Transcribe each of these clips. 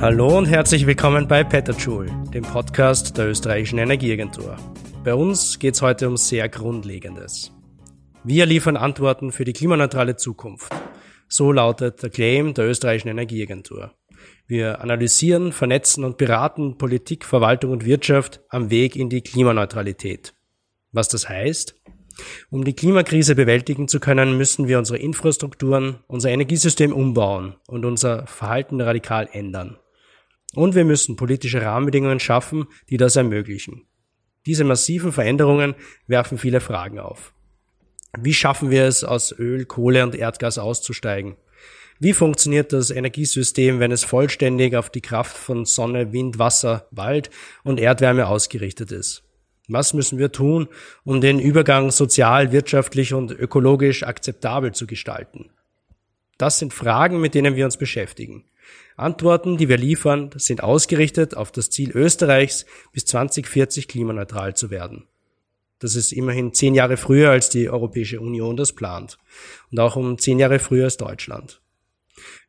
Hallo und herzlich willkommen bei Petterjoule, dem Podcast der österreichischen Energieagentur. Bei uns geht es heute um sehr Grundlegendes. Wir liefern Antworten für die klimaneutrale Zukunft. So lautet der Claim der österreichischen Energieagentur. Wir analysieren, vernetzen und beraten Politik, Verwaltung und Wirtschaft am Weg in die Klimaneutralität. Was das heißt? Um die Klimakrise bewältigen zu können, müssen wir unsere Infrastrukturen, unser Energiesystem umbauen und unser Verhalten radikal ändern. Und wir müssen politische Rahmenbedingungen schaffen, die das ermöglichen. Diese massiven Veränderungen werfen viele Fragen auf. Wie schaffen wir es, aus Öl, Kohle und Erdgas auszusteigen? Wie funktioniert das Energiesystem, wenn es vollständig auf die Kraft von Sonne, Wind, Wasser, Wald und Erdwärme ausgerichtet ist? Was müssen wir tun, um den Übergang sozial, wirtschaftlich und ökologisch akzeptabel zu gestalten? Das sind Fragen, mit denen wir uns beschäftigen. Antworten, die wir liefern, sind ausgerichtet auf das Ziel Österreichs, bis 2040 klimaneutral zu werden. Das ist immerhin zehn Jahre früher, als die Europäische Union das plant. Und auch um zehn Jahre früher als Deutschland.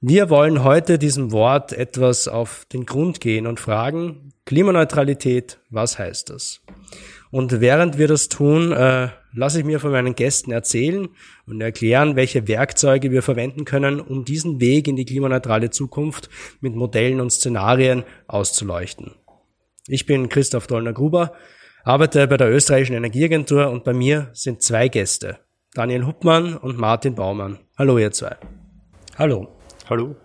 Wir wollen heute diesem Wort etwas auf den Grund gehen und fragen, Klimaneutralität, was heißt das? Und während wir das tun, äh, lasse ich mir von meinen Gästen erzählen und erklären, welche Werkzeuge wir verwenden können, um diesen Weg in die klimaneutrale Zukunft mit Modellen und Szenarien auszuleuchten. Ich bin Christoph Dollner-Gruber, arbeite bei der österreichischen Energieagentur und bei mir sind zwei Gäste, Daniel Huppmann und Martin Baumann. Hallo ihr zwei. Hallo. Hallo.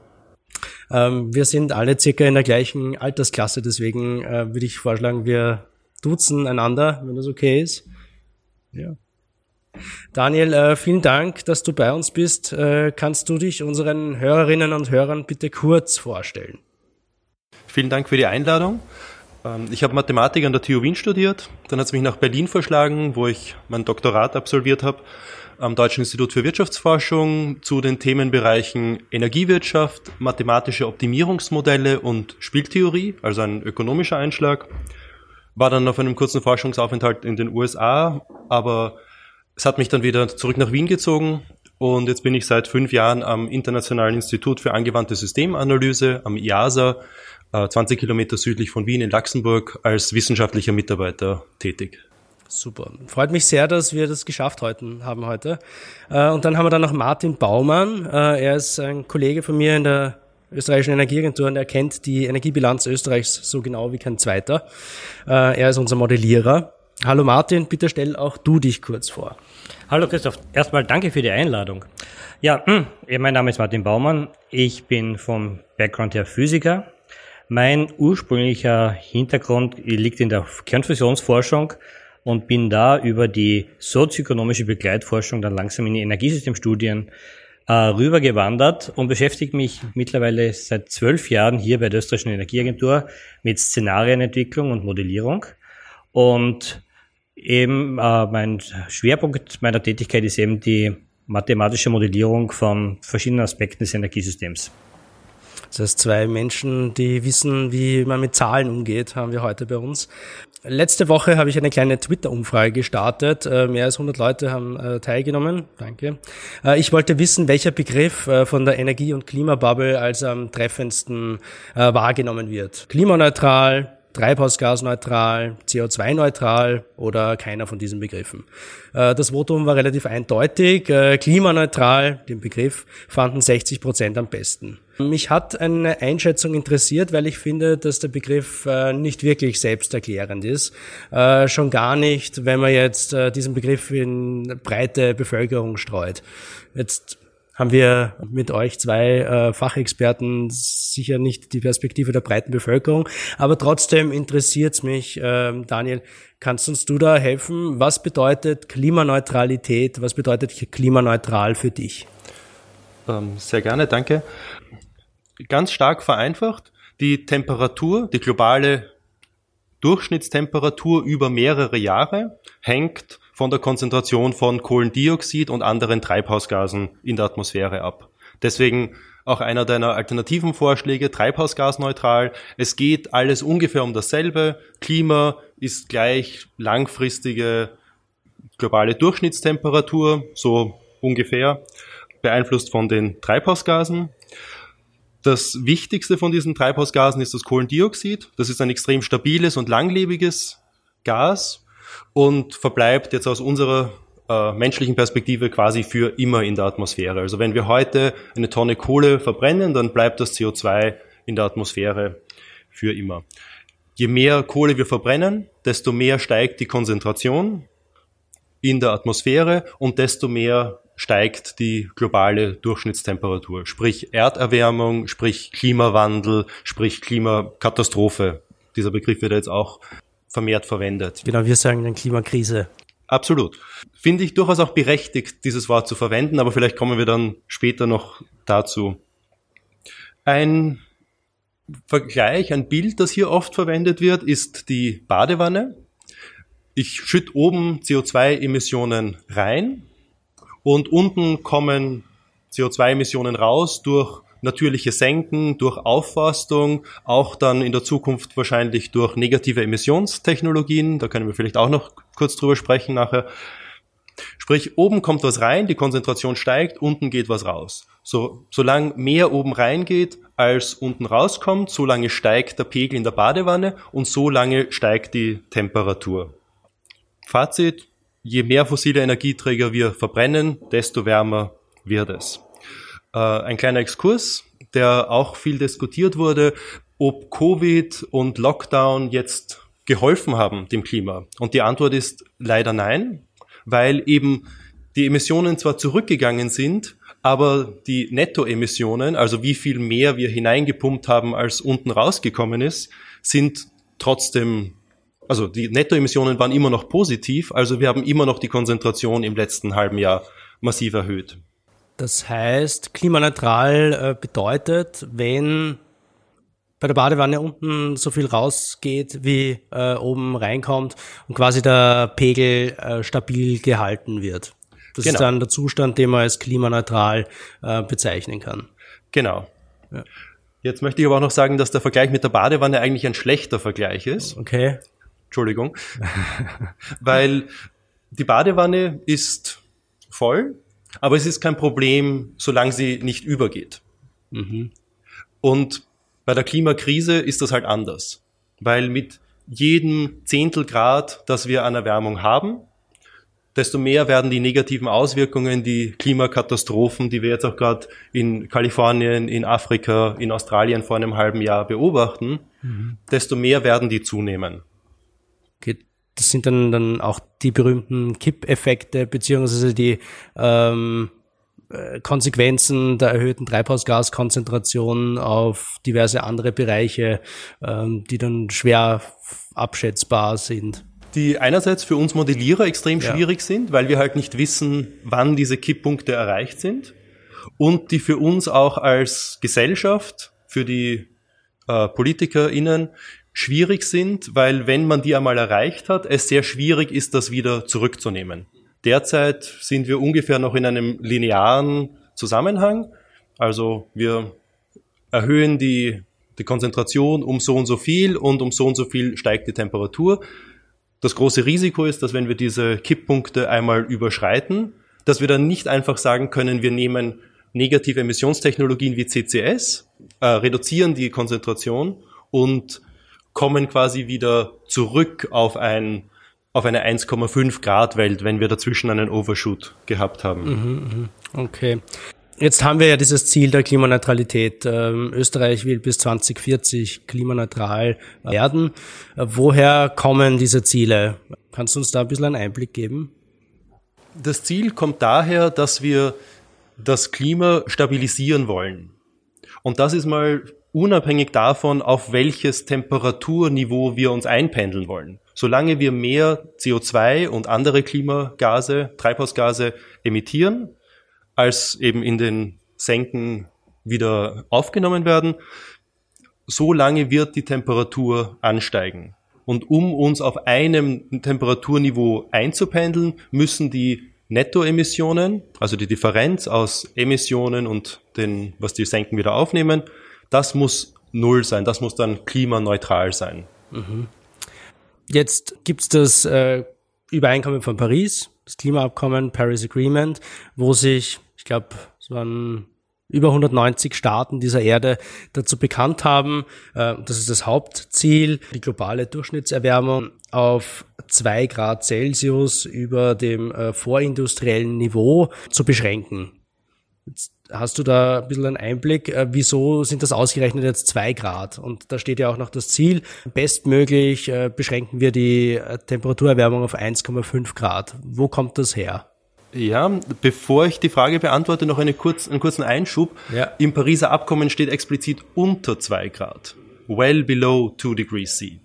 Ähm, wir sind alle circa in der gleichen Altersklasse, deswegen äh, würde ich vorschlagen, wir duzen einander, wenn das okay ist. Ja. Daniel, äh, vielen Dank, dass du bei uns bist. Äh, kannst du dich unseren Hörerinnen und Hörern bitte kurz vorstellen? Vielen Dank für die Einladung. Ähm, ich habe Mathematik an der TU Wien studiert. Dann hat es mich nach Berlin verschlagen, wo ich mein Doktorat absolviert habe am Deutschen Institut für Wirtschaftsforschung zu den Themenbereichen Energiewirtschaft, mathematische Optimierungsmodelle und Spieltheorie, also ein ökonomischer Einschlag. War dann auf einem kurzen Forschungsaufenthalt in den USA, aber es hat mich dann wieder zurück nach Wien gezogen und jetzt bin ich seit fünf Jahren am Internationalen Institut für angewandte Systemanalyse, am IASA, 20 äh, Kilometer südlich von Wien in Luxemburg, als wissenschaftlicher Mitarbeiter tätig. Super. Freut mich sehr, dass wir das geschafft heute, haben heute. Äh, und dann haben wir dann noch Martin Baumann. Äh, er ist ein Kollege von mir in der österreichischen Energieagentur und er kennt die Energiebilanz Österreichs so genau wie kein zweiter. Äh, er ist unser Modellierer. Hallo Martin, bitte stell auch du dich kurz vor. Hallo Christoph, erstmal danke für die Einladung. Ja, hm, mein Name ist Martin Baumann. Ich bin vom Background her Physiker. Mein ursprünglicher Hintergrund liegt in der Kernfusionsforschung und bin da über die sozioökonomische Begleitforschung dann langsam in die Energiesystemstudien äh, rübergewandert und beschäftige mich mittlerweile seit zwölf Jahren hier bei der österreichischen Energieagentur mit Szenarienentwicklung und Modellierung. Und eben äh, mein Schwerpunkt meiner Tätigkeit ist eben die mathematische Modellierung von verschiedenen Aspekten des Energiesystems. Das heißt, zwei Menschen, die wissen, wie man mit Zahlen umgeht, haben wir heute bei uns. Letzte Woche habe ich eine kleine Twitter-Umfrage gestartet. Äh, mehr als 100 Leute haben äh, teilgenommen. Danke. Äh, ich wollte wissen, welcher Begriff von der Energie- und Klimabubble als am treffendsten wahrgenommen wird. Klimaneutral, treibhausgasneutral, CO2-neutral oder keiner von diesen Begriffen. Das Votum war relativ eindeutig. Klimaneutral, den Begriff, fanden 60 Prozent am besten. Mich hat eine Einschätzung interessiert, weil ich finde, dass der Begriff äh, nicht wirklich selbsterklärend ist. Schon gar nicht, wenn man jetzt diesen Begriff in breite Bevölkerung streut. Jetzt haben wir mit euch zwei äh, Fachexperten sicher nicht die Perspektive der breiten Bevölkerung. Aber trotzdem interessiert es mich, äh, Daniel, kannst uns du da helfen? Was bedeutet Klimaneutralität? Was bedeutet klimaneutral für dich? Ähm, sehr gerne, danke. Ganz stark vereinfacht, die Temperatur, die globale Durchschnittstemperatur über mehrere Jahre hängt von der Konzentration von Kohlendioxid und anderen Treibhausgasen in der Atmosphäre ab. Deswegen auch einer deiner alternativen Vorschläge, treibhausgasneutral. Es geht alles ungefähr um dasselbe. Klima ist gleich langfristige globale Durchschnittstemperatur, so ungefähr, beeinflusst von den Treibhausgasen. Das wichtigste von diesen Treibhausgasen ist das Kohlendioxid. Das ist ein extrem stabiles und langlebiges Gas und verbleibt jetzt aus unserer äh, menschlichen Perspektive quasi für immer in der Atmosphäre. Also wenn wir heute eine Tonne Kohle verbrennen, dann bleibt das CO2 in der Atmosphäre für immer. Je mehr Kohle wir verbrennen, desto mehr steigt die Konzentration in der Atmosphäre und desto mehr steigt die globale Durchschnittstemperatur, sprich Erderwärmung, sprich Klimawandel, sprich Klimakatastrophe. Dieser Begriff wird jetzt auch vermehrt verwendet. Genau, wir sagen dann Klimakrise. Absolut. Finde ich durchaus auch berechtigt, dieses Wort zu verwenden, aber vielleicht kommen wir dann später noch dazu. Ein Vergleich, ein Bild, das hier oft verwendet wird, ist die Badewanne. Ich schütte oben CO2-Emissionen rein und unten kommen CO2-Emissionen raus durch natürliche Senken, durch Aufforstung, auch dann in der Zukunft wahrscheinlich durch negative Emissionstechnologien. Da können wir vielleicht auch noch kurz drüber sprechen nachher. Sprich, oben kommt was rein, die Konzentration steigt, unten geht was raus. So, solange mehr oben reingeht, als unten rauskommt, solange steigt der Pegel in der Badewanne und solange steigt die Temperatur. Fazit, je mehr fossile Energieträger wir verbrennen, desto wärmer wird es. Äh, ein kleiner Exkurs, der auch viel diskutiert wurde, ob Covid und Lockdown jetzt geholfen haben dem Klima. Und die Antwort ist leider nein, weil eben die Emissionen zwar zurückgegangen sind, aber die Nettoemissionen, also wie viel mehr wir hineingepumpt haben, als unten rausgekommen ist, sind trotzdem, also die Nettoemissionen waren immer noch positiv, also wir haben immer noch die Konzentration im letzten halben Jahr massiv erhöht. Das heißt, klimaneutral äh, bedeutet, wenn bei der Badewanne unten so viel rausgeht, wie äh, oben reinkommt und quasi der Pegel äh, stabil gehalten wird. Das genau. ist dann der Zustand, den man als klimaneutral äh, bezeichnen kann. Genau. Ja. Jetzt möchte ich aber auch noch sagen, dass der Vergleich mit der Badewanne eigentlich ein schlechter Vergleich ist. Okay. Entschuldigung. Weil die Badewanne ist voll, aber es ist kein Problem, solange sie nicht übergeht. Mhm. Und bei der Klimakrise ist das halt anders, weil mit jedem Zehntel Grad, das wir an Erwärmung haben, desto mehr werden die negativen Auswirkungen, die Klimakatastrophen, die wir jetzt auch gerade in Kalifornien, in Afrika, in Australien vor einem halben Jahr beobachten, mhm. desto mehr werden die zunehmen. Okay, das sind dann, dann auch die berühmten Kippeffekte beziehungsweise die ähm, äh, Konsequenzen der erhöhten Treibhausgaskonzentration auf diverse andere Bereiche, ähm, die dann schwer abschätzbar sind. Die einerseits für uns Modellierer extrem ja. schwierig sind, weil wir halt nicht wissen, wann diese Kipppunkte erreicht sind und die für uns auch als Gesellschaft, für die äh, PolitikerInnen schwierig sind, weil wenn man die einmal erreicht hat, es sehr schwierig ist, das wieder zurückzunehmen. Derzeit sind wir ungefähr noch in einem linearen Zusammenhang. Also wir erhöhen die, die Konzentration um so und so viel und um so und so viel steigt die Temperatur. Das große Risiko ist, dass wenn wir diese Kipppunkte einmal überschreiten, dass wir dann nicht einfach sagen können, wir nehmen negative Emissionstechnologien wie CCS, äh, reduzieren die Konzentration und kommen quasi wieder zurück auf ein auf eine 1,5 Grad Welt, wenn wir dazwischen einen Overshoot gehabt haben. Mhm, mhm. okay. Jetzt haben wir ja dieses Ziel der Klimaneutralität. Ähm, Österreich will bis 2040 klimaneutral werden. Woher kommen diese Ziele? Kannst du uns da ein bisschen einen Einblick geben? Das Ziel kommt daher, dass wir das Klima stabilisieren wollen. Und das ist mal unabhängig davon, auf welches Temperaturniveau wir uns einpendeln wollen. Solange wir mehr CO2 und andere Klimagase, Treibhausgase emittieren, als eben in den Senken wieder aufgenommen werden, so lange wird die Temperatur ansteigen. Und um uns auf einem Temperaturniveau einzupendeln, müssen die Nettoemissionen, also die Differenz aus Emissionen und den, was die senken, wieder aufnehmen, das muss null sein, das muss dann klimaneutral sein. Mhm. Jetzt gibt's das äh, Übereinkommen von Paris, das Klimaabkommen, Paris Agreement, wo sich, ich glaube, es waren über 190 Staaten dieser Erde dazu bekannt haben, äh, das ist das Hauptziel, die globale Durchschnittserwärmung auf zwei Grad Celsius über dem äh, vorindustriellen Niveau zu beschränken. Jetzt hast du da ein bisschen einen Einblick, äh, wieso sind das ausgerechnet jetzt zwei Grad? Und da steht ja auch noch das Ziel, bestmöglich beschränken wir die Temperaturerwärmung auf 1,5 Grad. Wo kommt das her? Ja, bevor ich die Frage beantworte, noch eine kurz, einen kurzen Einschub. Ja. Im Pariser Abkommen steht explizit unter zwei Grad. Well below two degrees C.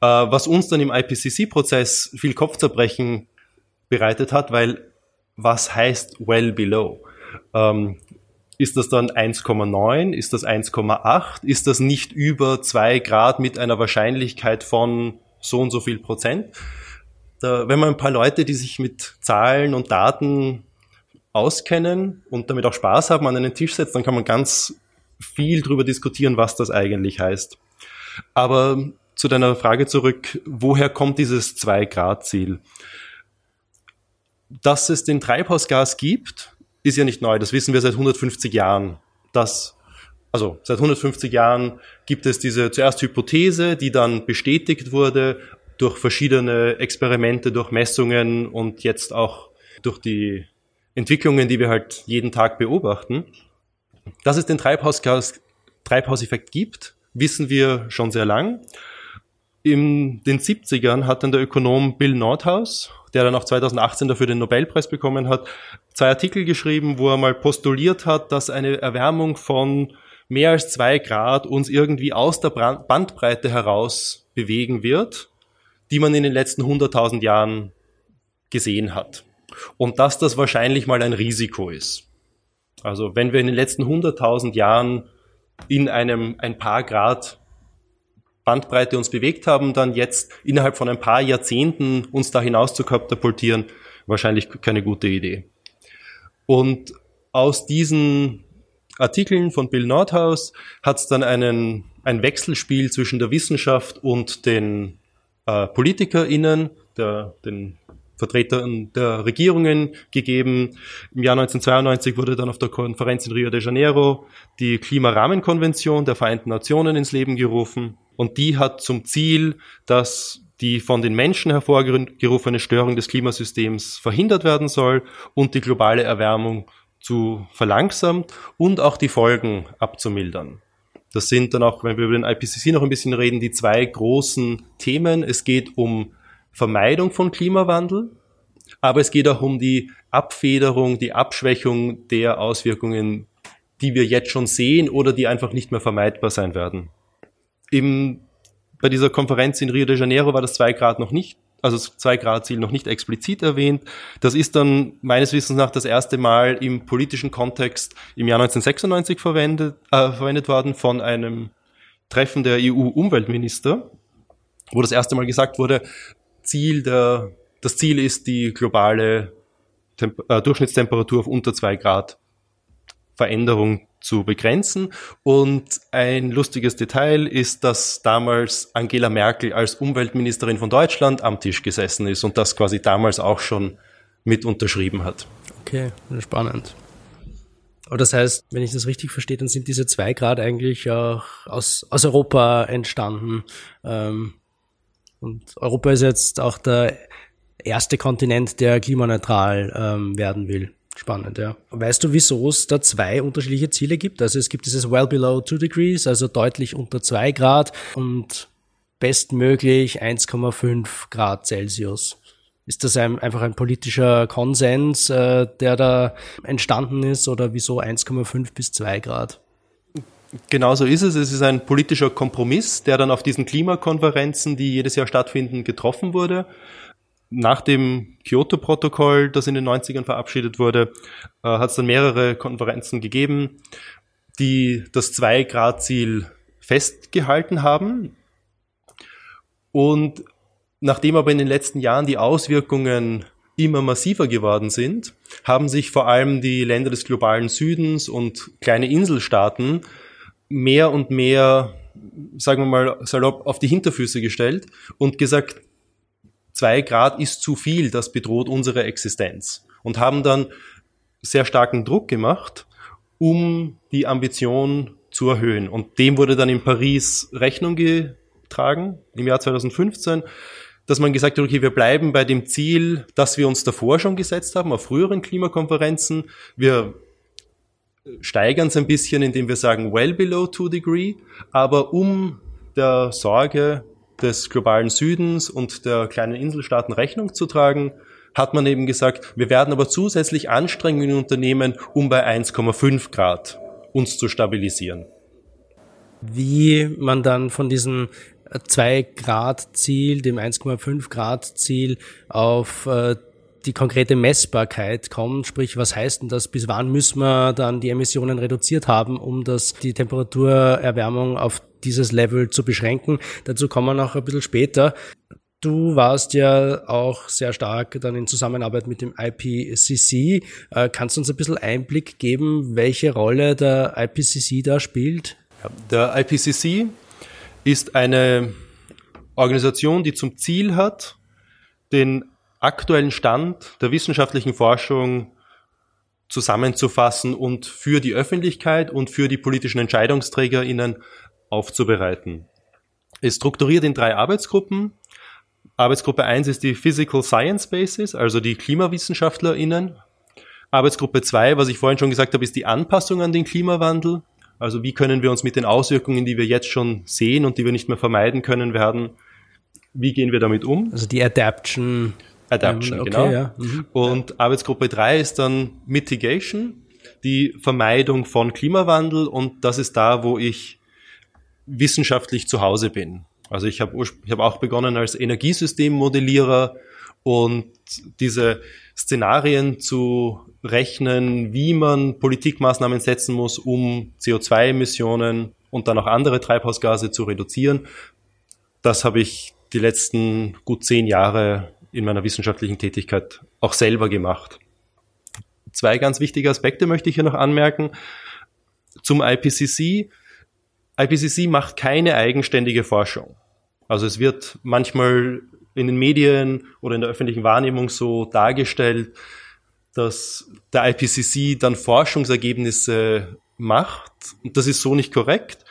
Äh, was uns dann im IPCC-Prozess viel Kopfzerbrechen bereitet hat, weil was heißt well below? Ähm, ist das dann 1,9? Ist das 1,8? Ist das nicht über zwei Grad mit einer Wahrscheinlichkeit von so und so viel Prozent? da, wenn man ein paar Leute, die sich mit Zahlen und Daten auskennen und damit auch Spaß haben, an einen Tisch setzt, dann kann man ganz viel darüber diskutieren, was das eigentlich heißt. Aber zu deiner Frage zurück, woher kommt dieses Zwei-Grad-Ziel? Dass es den Treibhausgas gibt, ist ja nicht neu. Das wissen wir seit 150 Jahren. Das, also seit 150 Jahren gibt es diese zuerst Hypothese, die dann bestätigt wurde durch verschiedene Experimente, durch Messungen und jetzt auch durch die Entwicklungen, die wir halt jeden Tag beobachten. Dass es den Treibhausgas, Treibhauseffekt gibt, wissen wir schon sehr lang. In den 70ern hat dann der Ökonom Bill Nordhaus, der dann auch 2018 dafür den Nobelpreis bekommen hat, zwei Artikel geschrieben, wo er mal postuliert hat, dass eine Erwärmung von mehr als zwei Grad uns irgendwie aus der Bandbreite heraus bewegen wird die man in den letzten 100.000 Jahren gesehen hat. Und dass das wahrscheinlich mal ein Risiko ist. Also wenn wir in den letzten 100.000 Jahren in einem ein paar Grad Bandbreite uns bewegt haben, dann jetzt innerhalb von ein paar Jahrzehnten uns da hinaus zu katapultieren, wahrscheinlich keine gute Idee. Und aus diesen Artikeln von Bill Nordhaus hat es dann einen, ein Wechselspiel zwischen der Wissenschaft und den äh, PolitikerInnen, der, den Vertretern der Regierungen gegeben. Im Jahr 1992 wurde dann auf der Konferenz in Rio de Janeiro die Klimarahmenkonvention der Vereinten Nationen ins Leben gerufen. Und die hat zum Ziel, dass die von den Menschen hervorgerufene Störung des Klimasystems verhindert werden soll und die globale Erwärmung zu verlangsamt und auch die Folgen abzumildern. Das sind dann auch, wenn wir über den IPCC noch ein bisschen reden, die zwei großen Themen. Es geht um Vermeidung von Klimawandel, aber es geht auch um die Abfederung, die Abschwächung der Auswirkungen, die wir jetzt schon sehen oder die einfach nicht mehr vermeidbar sein werden. Im, bei dieser Konferenz in Rio de Janeiro war das zwei Grad noch nicht also das Zwei-Grad-Ziel noch nicht explizit erwähnt. Das ist dann meines Wissens nach das erste Mal im politischen Kontext im Jahr 1996 verwendet, äh, verwendet worden von einem Treffen der EU-Umweltminister, wo das erste Mal gesagt wurde, Ziel der, das Ziel ist die globale Temp äh, Durchschnittstemperatur auf unter zwei Grad Veränderung zu begrenzen. Und ein lustiges Detail ist, dass damals Angela Merkel als Umweltministerin von Deutschland am Tisch gesessen ist und das quasi damals auch schon mit unterschrieben hat. Okay, spannend. Aber das heißt, wenn ich das richtig verstehe, dann sind diese zwei Grad eigentlich auch aus, aus Europa entstanden. Ähm, und Europa ist jetzt auch der erste Kontinent, der klimaneutral ähm, werden will. Spannend, ja. Weißt du, wieso es da zwei unterschiedliche Ziele gibt? Also es gibt dieses well below 2 degrees, also deutlich unter 2 Grad und bestmöglich 1,5 Grad Celsius. Ist das ein, einfach ein politischer Konsens, äh, der da entstanden ist oder wieso 1,5 bis 2 Grad? Genauso ist es. Es ist ein politischer Kompromiss, der dann auf diesen Klimakonferenzen, die jedes Jahr stattfinden, getroffen wurde nach dem Kyoto-Protokoll, das in den 90ern verabschiedet wurde, äh, hat es dann mehrere Konferenzen gegeben, die das Zwei-Grad-Ziel festgehalten haben. Und nachdem aber in den letzten Jahren die Auswirkungen immer massiver geworden sind, haben sich vor allem die Länder des globalen Südens und kleine Inselstaaten mehr und mehr, sagen wir mal salopp, auf die Hinterfüße gestellt und gesagt, zwei Grad ist zu viel, das bedroht unsere Existenz. Und haben dann sehr starken Druck gemacht, um die Ambition zu erhöhen. Und dem wurde dann in Paris Rechnung getragen im Jahr 2015 dass man gesagt hat, okay, wir bleiben bei dem Ziel, das wir uns davor schon gesetzt haben, auf früheren Klimakonferenzen. Wir steigern es ein bisschen, indem wir sagen, well below two degree, aber um der Sorge des globalen Südens und der kleinen Inselstaaten Rechnung zu tragen, hat man eben gesagt, wir werden aber zusätzlich Anstrengungen unternehmen, um bei 1,5 Grad uns zu stabilisieren. Wie man dann von diesen 2 Grad Ziel, dem 1,5 Grad Ziel auf äh, die konkrete Messbarkeit kommt, sprich, was heißt denn das, bis wann müssen wir dann die Emissionen reduziert haben, um das, die Temperaturerwärmung auf dieses Level zu beschränken. Dazu kommen wir noch ein bisschen später. Du warst ja auch sehr stark dann in Zusammenarbeit mit dem IPCC. Äh, kannst du uns ein bisschen Einblick geben, welche Rolle der IPCC da spielt? Der IPCC ist eine Organisation, die zum Ziel hat, den aktuellen Stand der wissenschaftlichen Forschung zusammenzufassen und für die Öffentlichkeit und für die politischen EntscheidungsträgerInnen aufzubereiten. Es strukturiert in drei Arbeitsgruppen. Arbeitsgruppe 1 ist die Physical Science Basis, also die KlimawissenschaftlerInnen. Arbeitsgruppe 2, was ich vorhin schon gesagt habe, ist die Anpassung an den Klimawandel. Also wie können wir uns mit den Auswirkungen, die wir jetzt schon sehen und die wir nicht mehr vermeiden können werden, wie gehen wir damit um? Also die Adaption. Adaption, ähm, okay, genau. Ja. Mhm. Und Arbeitsgruppe 3 ist dann Mitigation, die Vermeidung von Klimawandel und das ist da, wo ich wissenschaftlich zu Hause bin. Also ich habe ich hab auch begonnen als Energiesystemmodellierer und diese Szenarien zu rechnen, wie man Politikmaßnahmen setzen muss, um CO2-Emissionen und dann auch andere Treibhausgase zu reduzieren. Das habe ich die letzten gut zehn Jahre in meiner wissenschaftlichen Tätigkeit auch selber gemacht. Zwei ganz wichtige Aspekte möchte ich hier noch anmerken. Zum IPCC. IPCC macht keine eigenständige Forschung. Also es wird manchmal in den Medien oder in der öffentlichen Wahrnehmung so dargestellt, dass der IPCC dann Forschungsergebnisse macht. Und das ist so nicht korrekt.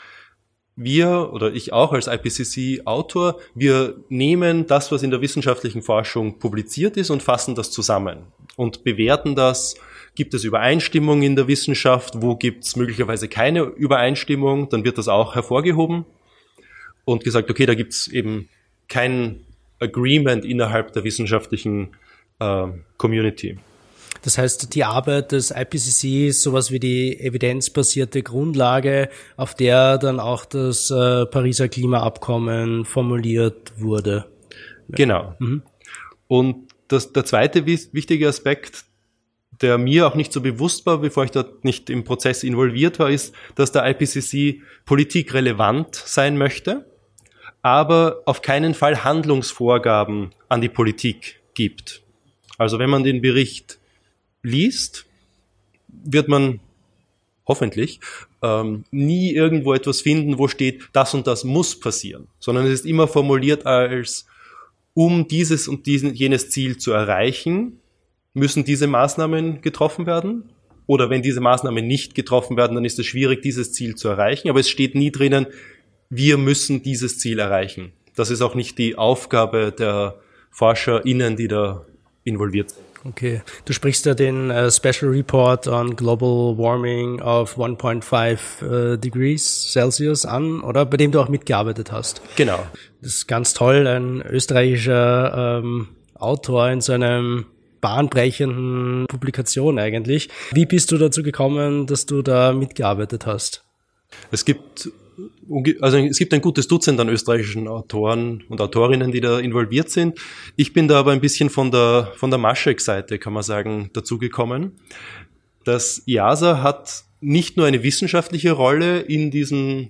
Wir oder ich auch als IPCC-Autor, wir nehmen das, was in der wissenschaftlichen Forschung publiziert ist und fassen das zusammen und bewerten das. Gibt es Übereinstimmung in der Wissenschaft? Wo gibt es möglicherweise keine Übereinstimmung? Dann wird das auch hervorgehoben und gesagt, okay, da gibt es eben kein Agreement innerhalb der wissenschaftlichen äh, Community. Das heißt, die Arbeit des IPCC ist sowas wie die evidenzbasierte Grundlage, auf der dann auch das äh, Pariser Klimaabkommen formuliert wurde. Genau. Mhm. Und das, der zweite wichtige Aspekt, der mir auch nicht so bewusst war, bevor ich dort nicht im Prozess involviert war, ist, dass der IPCC politikrelevant sein möchte, aber auf keinen Fall Handlungsvorgaben an die Politik gibt. Also wenn man den Bericht liest, wird man hoffentlich ähm, nie irgendwo etwas finden, wo steht, das und das muss passieren, sondern es ist immer formuliert als, um dieses und diesen, jenes Ziel zu erreichen, müssen diese Maßnahmen getroffen werden. Oder wenn diese Maßnahmen nicht getroffen werden, dann ist es schwierig, dieses Ziel zu erreichen. Aber es steht nie drinnen, wir müssen dieses Ziel erreichen. Das ist auch nicht die Aufgabe der ForscherInnen, die da involviert sind. Okay, du sprichst ja den uh, Special Report on Global Warming of 1.5 uh, Degrees Celsius an, oder bei dem du auch mitgearbeitet hast. Genau. Das ist ganz toll, ein österreichischer ähm, Autor in so einem bahnbrechenden Publikation eigentlich. Wie bist du dazu gekommen, dass du da mitgearbeitet hast? Es gibt also es gibt ein gutes Dutzend an österreichischen Autoren und Autorinnen, die da involviert sind. Ich bin da aber ein bisschen von der, von der Maschek-Seite, kann man sagen, dazugekommen. Das IASA hat nicht nur eine wissenschaftliche Rolle in diesem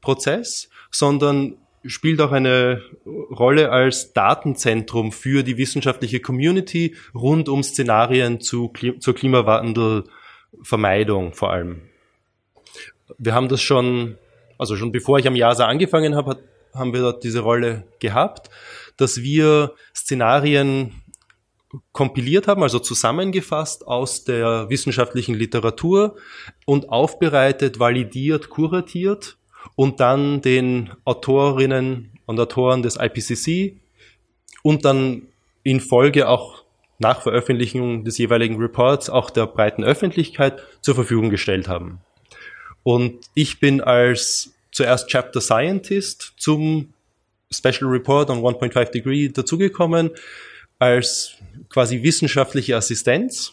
Prozess, sondern spielt auch eine Rolle als Datenzentrum für die wissenschaftliche Community rund um Szenarien zu, zur Klimawandelvermeidung vor allem. Wir haben das schon, also schon bevor ich am JASA angefangen habe, haben wir dort diese Rolle gehabt, dass wir Szenarien kompiliert haben, also zusammengefasst aus der wissenschaftlichen Literatur und aufbereitet, validiert, kuratiert und dann den Autorinnen und Autoren des IPCC und dann in Folge auch nach Veröffentlichung des jeweiligen Reports auch der breiten Öffentlichkeit zur Verfügung gestellt haben. Und ich bin als zuerst Chapter Scientist zum Special Report on 1.5 Degree dazugekommen, als quasi wissenschaftliche Assistenz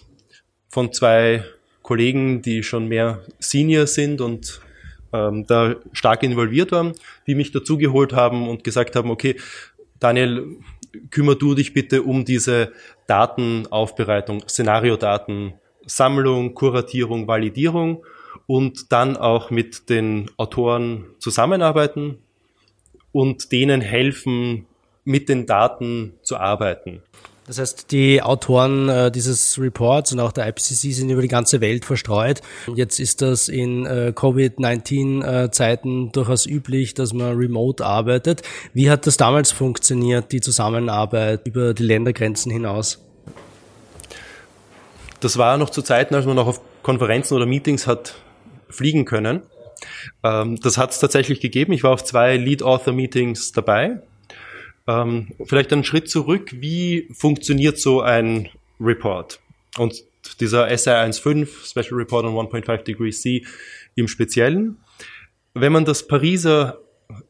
von zwei Kollegen, die schon mehr Senior sind und ähm, da stark involviert waren, die mich dazugeholt haben und gesagt haben, okay, Daniel, kümmer du dich bitte um diese Datenaufbereitung, Szenariodaten, Sammlung, Kuratierung, Validierung und dann auch mit den Autoren zusammenarbeiten und denen helfen, mit den Daten zu arbeiten. Das heißt, die Autoren äh, dieses Reports und auch der IPCC sind über die ganze Welt verstreut. Jetzt ist das in äh, Covid-19-Zeiten äh, durchaus üblich, dass man remote arbeitet. Wie hat das damals funktioniert, die Zusammenarbeit über die Ländergrenzen hinaus? Das war noch zu Zeiten, als man noch auf Konferenzen oder Meetings hat fliegen können. Ähm, das hat es tatsächlich gegeben. Ich war auf zwei Lead-Author-Meetings dabei ähm, vielleicht einen Schritt zurück. Wie funktioniert so ein Report? Und dieser SI 1.5, Special Report on 1.5 Degrees C im Speziellen. Wenn man das Pariser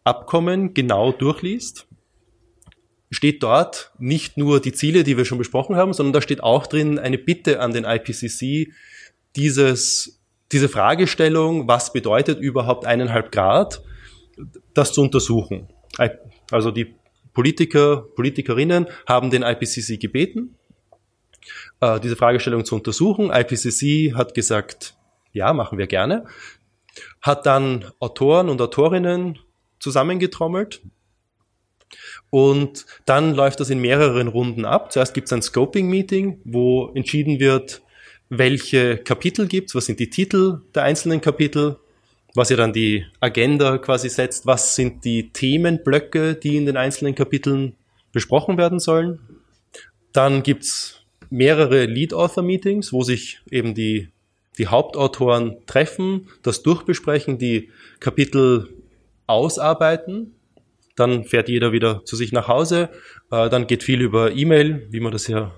Abkommen genau durchliest, steht dort nicht nur die Ziele, die wir schon besprochen haben, sondern da steht auch drin eine Bitte an den IPCC, dieses, diese Fragestellung, was bedeutet überhaupt eineinhalb Grad, das zu untersuchen. Also die Politiker, Politikerinnen haben den IPCC gebeten, äh, diese Fragestellung zu untersuchen. IPCC hat gesagt, ja, machen wir gerne. Hat dann Autoren und Autorinnen zusammengetrommelt. Und dann läuft das in mehreren Runden ab. Zuerst gibt es ein Scoping-Meeting, wo entschieden wird, welche Kapitel gibt was sind die Titel der einzelnen Kapitel, was ja dann die Agenda quasi setzt, was sind die Themenblöcke, die in den einzelnen Kapiteln besprochen werden sollen. Dann gibt's mehrere Lead-Author-Meetings, wo sich eben die, die Hauptautoren treffen, das durchbesprechen, die Kapitel ausarbeiten. Dann fährt jeder wieder zu sich nach Hause. Äh, dann geht viel über E-Mail, wie man das ja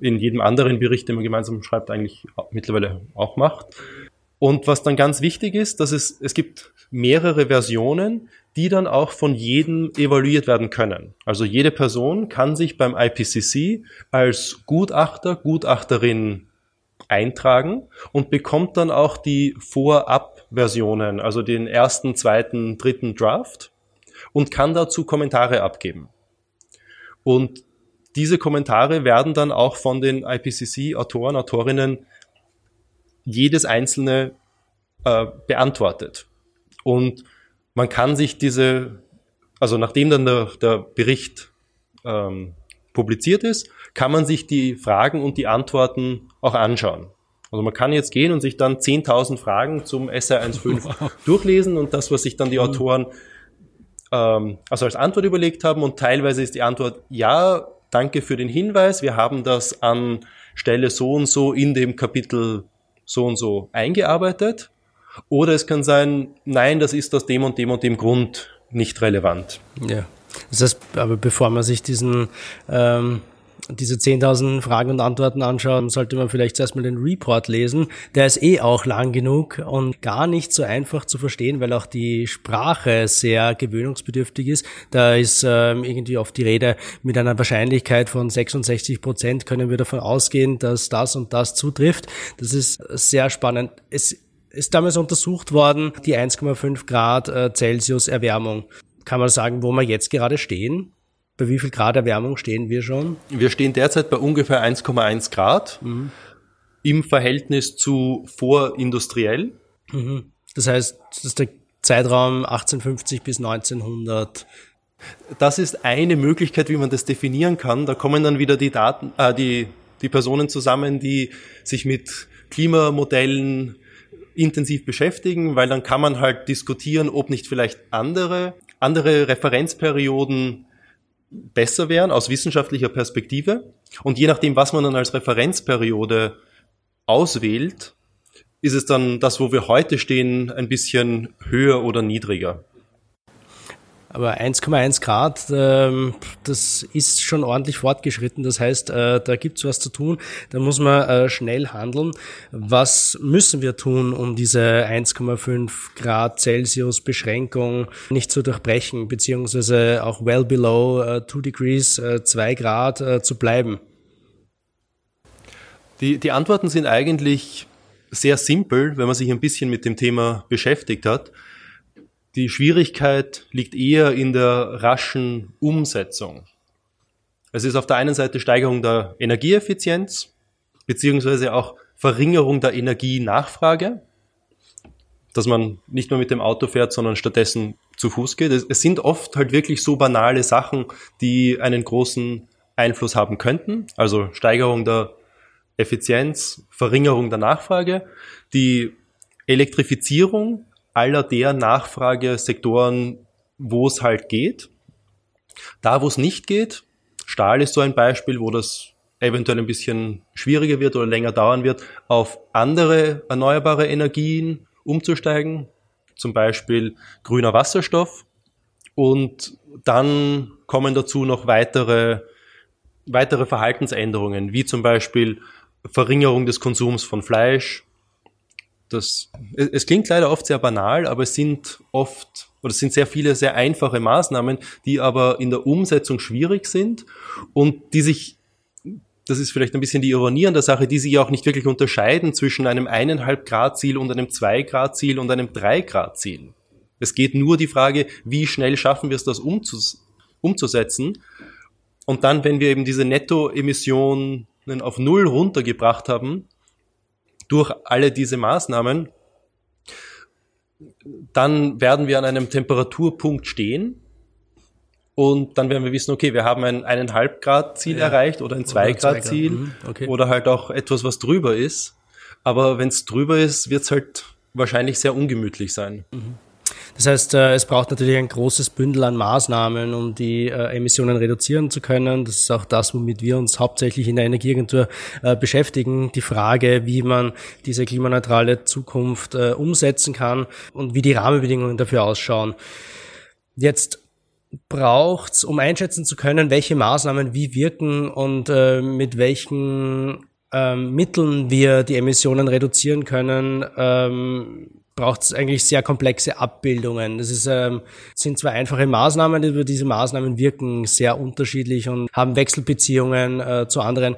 in jedem anderen Bericht, den man gemeinsam schreibt, eigentlich mittlerweile auch macht. Und was dann ganz wichtig ist, dass es, es gibt mehrere Versionen, die dann auch von jedem evaluiert werden können. Also jede Person kann sich beim IPCC als Gutachter, Gutachterin eintragen und bekommt dann auch die Vorab-Versionen, also den ersten, zweiten, dritten Draft und kann dazu Kommentare abgeben. Und diese Kommentare werden dann auch von den IPCC-Autoren, Autorinnen jedes einzelne äh, beantwortet. Und man kann sich diese, also nachdem dann der, der Bericht ähm, publiziert ist, kann man sich die Fragen und die Antworten auch anschauen. Also man kann jetzt gehen und sich dann 10.000 Fragen zum SR 1.5 wow. durchlesen und das, was sich dann die Autoren ähm, also als Antwort überlegt haben und teilweise ist die Antwort ja, danke für den Hinweis, wir haben das an Stelle so und so in dem Kapitel so und so eingearbeitet. Oder es kann sein, nein, das ist aus dem und dem und dem Grund nicht relevant. Ja. Das heißt, aber bevor man sich diesen ähm, diese 10.000 Fragen und Antworten anschauen, sollte man vielleicht zuerst mal den Report lesen. Der ist eh auch lang genug und gar nicht so einfach zu verstehen, weil auch die Sprache sehr gewöhnungsbedürftig ist. Da ist ähm, irgendwie oft die Rede mit einer Wahrscheinlichkeit von 66 Prozent können wir davon ausgehen, dass das und das zutrifft. Das ist sehr spannend. Es ist damals untersucht worden, die 1,5 Grad äh, Celsius Erwärmung. Kann man sagen, wo wir jetzt gerade stehen? Bei wie viel Grad Erwärmung stehen wir schon? Wir stehen derzeit bei ungefähr 1,1 Grad mhm. im Verhältnis zu vorindustriell. Mhm. Das heißt, das ist der Zeitraum 1850 bis 1900 Das ist eine Möglichkeit, wie man das definieren kann. Da kommen dann wieder die Daten, äh, die, die Personen zusammen, die sich mit Klimamodellen intensiv beschäftigen, weil dann kann man halt diskutieren, ob nicht vielleicht andere, andere Referenzperioden besser wären aus wissenschaftlicher Perspektive. Und je nachdem, was man dann als Referenzperiode auswählt, ist es dann das, wo wir heute stehen, ein bisschen höher oder niedriger. Aber 1,1 Grad, ähm, das ist schon ordentlich fortgeschritten. Das heißt, äh, da gibt's was zu tun. Da muss man äh, schnell handeln. Was müssen wir tun, um diese 1,5 Grad Celsius Beschränkung nicht zu durchbrechen, beziehungsweise auch well below äh, 2 degrees, äh, 2 Grad äh, zu bleiben? Die, die Antworten sind eigentlich sehr simpel, wenn man sich ein bisschen mit dem Thema beschäftigt hat. Die Schwierigkeit liegt eher in der raschen Umsetzung. Es ist auf der einen Seite Steigerung der Energieeffizienz, beziehungsweise auch Verringerung der Energienachfrage, dass man nicht mehr mit dem Auto fährt, sondern stattdessen zu Fuß geht. Es sind oft halt wirklich so banale Sachen, die einen großen Einfluss haben könnten. Also Steigerung der Effizienz, Verringerung der Nachfrage, die Elektrifizierung aller der Nachfragesektoren, wo es halt geht. Da, wo es nicht geht, Stahl ist so ein Beispiel, wo das eventuell ein bisschen schwieriger wird oder länger dauern wird, auf andere erneuerbare Energien umzusteigen, zum Beispiel grüner Wasserstoff. Und dann kommen dazu noch weitere, weitere Verhaltensänderungen, wie zum Beispiel Verringerung des Konsums von Fleisch, das, es klingt leider oft sehr banal, aber es sind oft oder es sind sehr viele sehr einfache Maßnahmen, die aber in der Umsetzung schwierig sind und die sich, das ist vielleicht ein bisschen die Ironie an der Sache, die sich auch nicht wirklich unterscheiden zwischen einem eineinhalb Grad Ziel und einem zwei Grad Ziel und einem drei Grad Ziel. Es geht nur die Frage, wie schnell schaffen wir es, das umzus umzusetzen. Und dann, wenn wir eben diese Nettoemissionen auf Null runtergebracht haben, durch alle diese Maßnahmen, dann werden wir an einem Temperaturpunkt stehen und dann werden wir wissen, okay, wir haben ein eineinhalb Grad Ziel ja. erreicht oder ein zwei Grad Ziel mhm, okay. oder halt auch etwas, was drüber ist. Aber wenn es drüber ist, wird es halt wahrscheinlich sehr ungemütlich sein. Mhm. Das heißt, äh, es braucht natürlich ein großes Bündel an Maßnahmen, um die äh, Emissionen reduzieren zu können. Das ist auch das, womit wir uns hauptsächlich in der Energieagentur äh, beschäftigen. Die Frage, wie man diese klimaneutrale Zukunft umsetzen kann und wie die Rahmenbedingungen dafür ausschauen. Jetzt braucht's, um einschätzen zu können, welche Maßnahmen wie wirken und mit welchen ähm, Mitteln wir die Emissionen reduzieren können, ähm, braucht es eigentlich sehr komplexe Abbildungen. Das ist, ähm, sind zwar einfache Maßnahmen, aber diese Maßnahmen wirken sehr unterschiedlich und haben Wechselbeziehungen äh, zu anderen.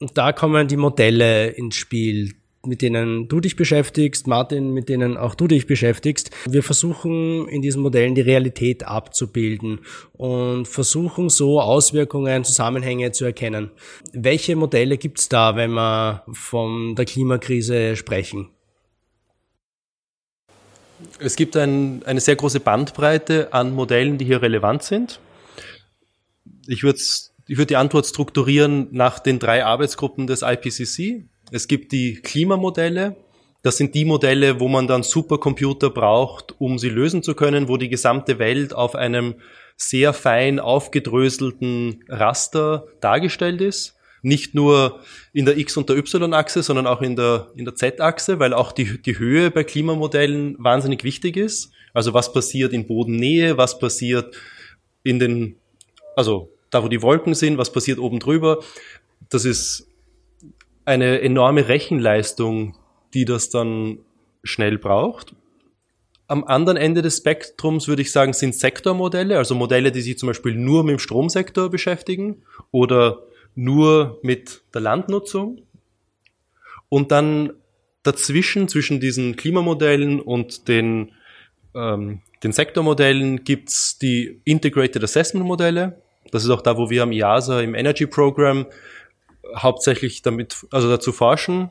Und da kommen die Modelle ins Spiel, mit denen du dich beschäftigst, Martin, mit denen auch du dich beschäftigst. Wir versuchen in diesen Modellen die Realität abzubilden und versuchen so Auswirkungen, Zusammenhänge zu erkennen. Welche Modelle gibt's da, wenn wir von der Klimakrise sprechen? Es gibt ein, eine sehr große Bandbreite an Modellen, die hier relevant sind. Ich würde ich würd die Antwort strukturieren nach den drei Arbeitsgruppen des IPCC. Es gibt die Klimamodelle. Das sind die Modelle, wo man dann Supercomputer braucht, um sie lösen zu können, wo die gesamte Welt auf einem sehr fein aufgedröselten Raster dargestellt ist nicht nur in der X- und der Y-Achse, sondern auch in der, in der Z-Achse, weil auch die, die Höhe bei Klimamodellen wahnsinnig wichtig ist. Also was passiert in Bodennähe, was passiert in den, also da wo die Wolken sind, was passiert oben drüber. Das ist eine enorme Rechenleistung, die das dann schnell braucht. Am anderen Ende des Spektrums würde ich sagen, sind Sektormodelle, also Modelle, die sich zum Beispiel nur mit dem Stromsektor beschäftigen oder nur mit der Landnutzung und dann dazwischen, zwischen diesen Klimamodellen und den, ähm, den Sektormodellen gibt's die Integrated Assessment Modelle. Das ist auch da, wo wir am IASA im Energy Program hauptsächlich damit, also dazu forschen,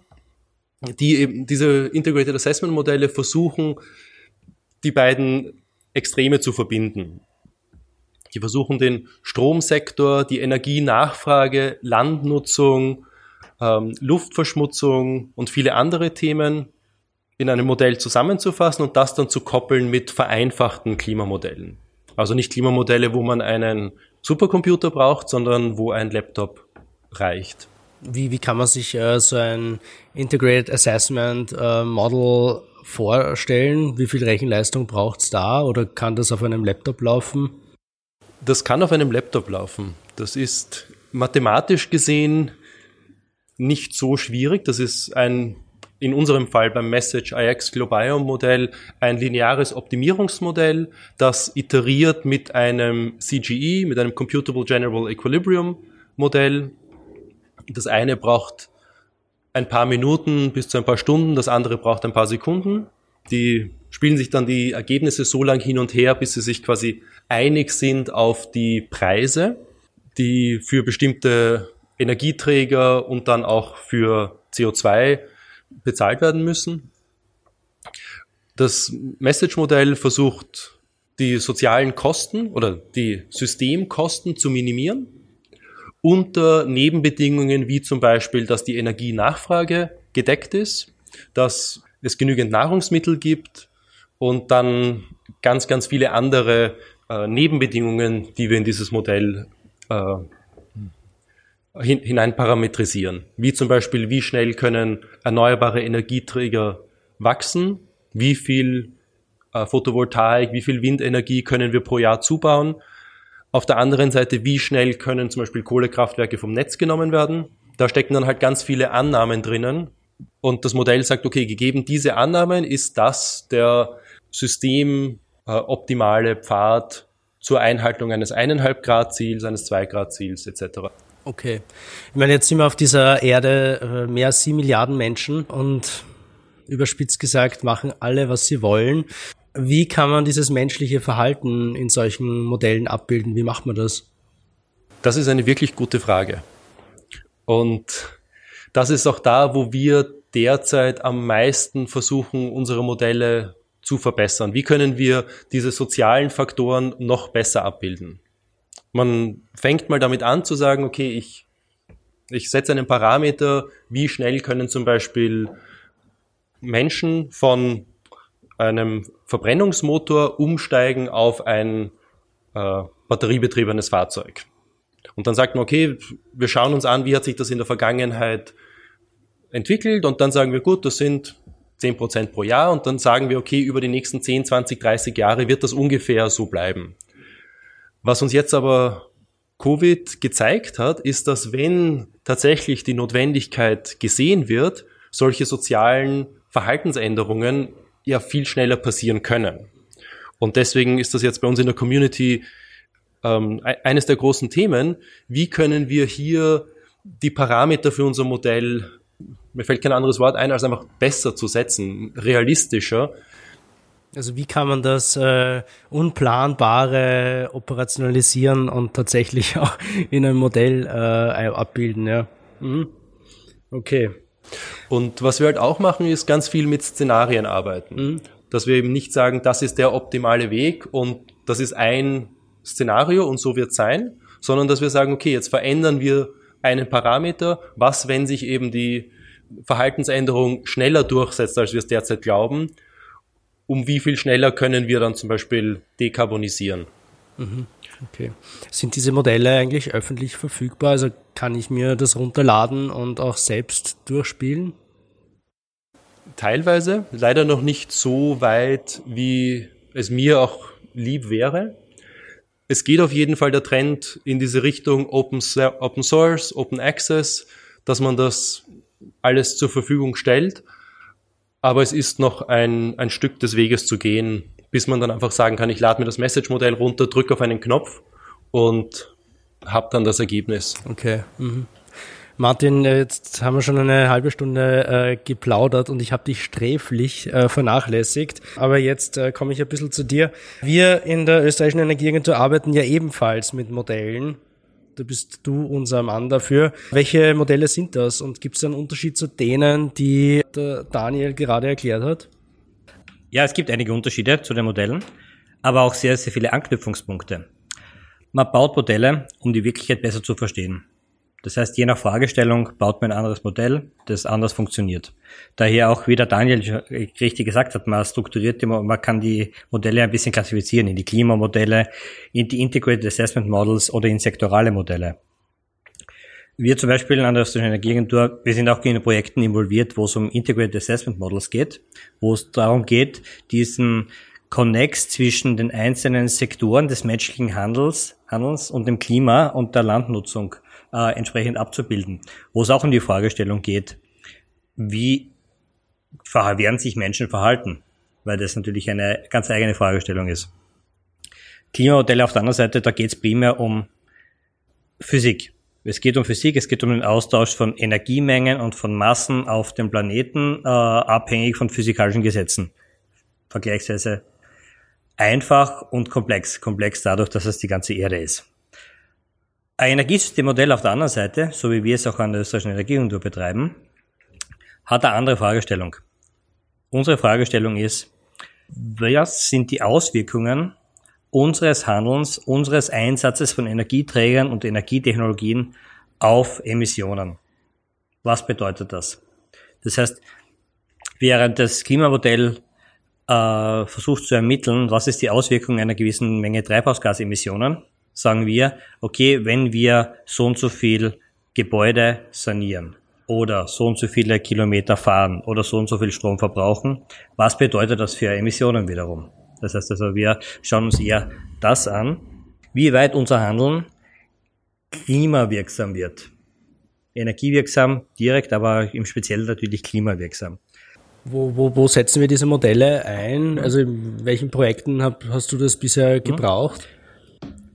die eben diese Integrated Assessment Modelle versuchen, die beiden Extreme zu verbinden. Die versuchen den Stromsektor, die Energienachfrage, Landnutzung, ähm, Luftverschmutzung und viele andere Themen in einem Modell zusammenzufassen und das dann zu koppeln mit vereinfachten Klimamodellen. Also nicht Klimamodelle, wo man einen Supercomputer braucht, sondern wo ein Laptop reicht. Wie, wie kann man sich äh, so ein Integrated Assessment äh, Model vorstellen? Wie viel Rechenleistung braucht es da oder kann das auf einem Laptop laufen? Das kann auf einem Laptop laufen. Das ist mathematisch gesehen nicht so schwierig. Das ist ein in unserem Fall beim Message IX Globiome Modell ein lineares Optimierungsmodell, das iteriert mit einem CGE, mit einem Computable General Equilibrium Modell. Das eine braucht ein paar Minuten bis zu ein paar Stunden, das andere braucht ein paar Sekunden. Die spielen sich dann die Ergebnisse so lang hin und her, bis sie sich quasi einig sind auf die Preise, die für bestimmte Energieträger und dann auch für CO2 bezahlt werden müssen. Das Message-Modell versucht, die sozialen Kosten oder die Systemkosten zu minimieren unter Nebenbedingungen wie zum Beispiel, dass die Energienachfrage gedeckt ist, dass es genügend Nahrungsmittel gibt und dann ganz, ganz viele andere äh, Nebenbedingungen, die wir in dieses Modell äh, hin, hinein parametrisieren. Wie zum Beispiel, wie schnell können erneuerbare Energieträger wachsen, wie viel äh, Photovoltaik, wie viel Windenergie können wir pro Jahr zubauen. Auf der anderen Seite, wie schnell können zum Beispiel Kohlekraftwerke vom Netz genommen werden. Da stecken dann halt ganz viele Annahmen drinnen. Und das Modell sagt, okay, gegeben diese Annahmen ist das der systemoptimale äh, Pfad zur Einhaltung eines 1,5 Grad Ziels, eines 2 Grad Ziels etc. Okay. Ich meine, jetzt sind wir auf dieser Erde äh, mehr als sieben Milliarden Menschen und überspitzt gesagt machen alle, was sie wollen. Wie kann man dieses menschliche Verhalten in solchen Modellen abbilden? Wie macht man das? Das ist eine wirklich gute Frage. Und das ist auch da, wo wir derzeit am meisten versuchen, unsere Modelle zu verbessern. Wie können wir diese sozialen Faktoren noch besser abbilden? Man fängt mal damit an zu sagen, okay, ich, ich setze einen Parameter, wie schnell können zum Beispiel Menschen von einem Verbrennungsmotor umsteigen auf ein äh, batteriebetriebenes Fahrzeug. Und dann sagt man, okay, wir schauen uns an, wie hat sich das in der Vergangenheit entwickelt und dann sagen wir, gut, das sind 10 Prozent pro Jahr und dann sagen wir, okay, über die nächsten 10, 20, 30 Jahre wird das ungefähr so bleiben. Was uns jetzt aber Covid gezeigt hat, ist, dass wenn tatsächlich die Notwendigkeit gesehen wird, solche sozialen Verhaltensänderungen ja viel schneller passieren können. Und deswegen ist das jetzt bei uns in der Community ähm, eines der großen Themen. Wie können wir hier die Parameter für unser Modell, mir fällt kein anderes Wort ein, als einfach besser zu setzen, realistischer, also wie kann man das äh, Unplanbare operationalisieren und tatsächlich auch in einem Modell äh, abbilden, ja. Mhm. Okay. Und was wir halt auch machen, ist ganz viel mit Szenarien arbeiten. Mhm. Dass wir eben nicht sagen, das ist der optimale Weg und das ist ein Szenario und so wird es sein, sondern dass wir sagen, okay, jetzt verändern wir einen Parameter, was, wenn sich eben die Verhaltensänderung schneller durchsetzt, als wir es derzeit glauben, um wie viel schneller können wir dann zum Beispiel dekarbonisieren. Mhm. Okay. Sind diese Modelle eigentlich öffentlich verfügbar? Also kann ich mir das runterladen und auch selbst durchspielen? Teilweise, leider noch nicht so weit, wie es mir auch lieb wäre. Es geht auf jeden Fall der Trend in diese Richtung Open, Open Source, Open Access, dass man das alles zur Verfügung stellt aber es ist noch ein, ein Stück des Weges zu gehen, bis man dann einfach sagen kann, ich lade mir das Message-Modell runter, drücke auf einen Knopf und habe dann das Ergebnis. Okay. Mhm. Martin, äh, jetzt haben wir schon eine halbe Stunde äh, geplaudert und ich habe dich sträflich äh, vernachlässigt. Aber jetzt äh, komme ich ein bisschen zu dir. Wir in der österreichischen Energieagentur arbeiten ja ebenfalls mit Modellen da bist du unser Mann dafür. Welche Modelle sind das und gibt es einen Unterschied zu denen, die der Daniel gerade erklärt hat? Ja, es gibt einige Unterschiede zu den Modellen, aber auch sehr, sehr viele Anknüpfungspunkte. Man baut Modelle, um die Wirklichkeit besser zu verstehen. Das heißt, je nach Fragestellung baut man ein anderes Modell, das anders funktioniert. Daher auch, wie der Daniel richtig gesagt hat, man strukturiert die, man kann die Modelle ein bisschen klassifizieren in die Klimamodelle, in die Integrated Assessment Models oder in sektorale Modelle. Wir zum Beispiel an der Österreichischen Energieagentur, wir sind auch in Projekten involviert, wo es um Integrated Assessment Models geht, wo es darum geht, diesen Connex zwischen den einzelnen Sektoren des menschlichen Handels, Handels und dem Klima und der Landnutzung äh, entsprechend abzubilden, wo es auch um die Fragestellung geht, wie werden sich Menschen verhalten, weil das natürlich eine ganz eigene Fragestellung ist. Klimamodelle auf der anderen Seite, da geht es primär um Physik. Es geht um Physik, es geht um den Austausch von Energiemengen und von Massen auf dem Planeten, äh, abhängig von physikalischen Gesetzen. Vergleichsweise einfach und komplex. Komplex dadurch, dass es die ganze Erde ist. Ein Energiesystemmodell auf der anderen Seite, so wie wir es auch an der österreichischen Energieagentur betreiben, hat eine andere Fragestellung. Unsere Fragestellung ist, was sind die Auswirkungen unseres Handelns, unseres Einsatzes von Energieträgern und Energietechnologien auf Emissionen? Was bedeutet das? Das heißt, während das Klimamodell äh, versucht zu ermitteln, was ist die Auswirkung einer gewissen Menge Treibhausgasemissionen, sagen wir, okay, wenn wir so und so viel Gebäude sanieren oder so und so viele Kilometer fahren oder so und so viel Strom verbrauchen, was bedeutet das für Emissionen wiederum? Das heißt also, wir schauen uns eher das an, wie weit unser Handeln klimawirksam wird. Energiewirksam direkt, aber im Speziellen natürlich klimawirksam. Wo, wo, wo setzen wir diese Modelle ein? Also in welchen Projekten hab, hast du das bisher gebraucht?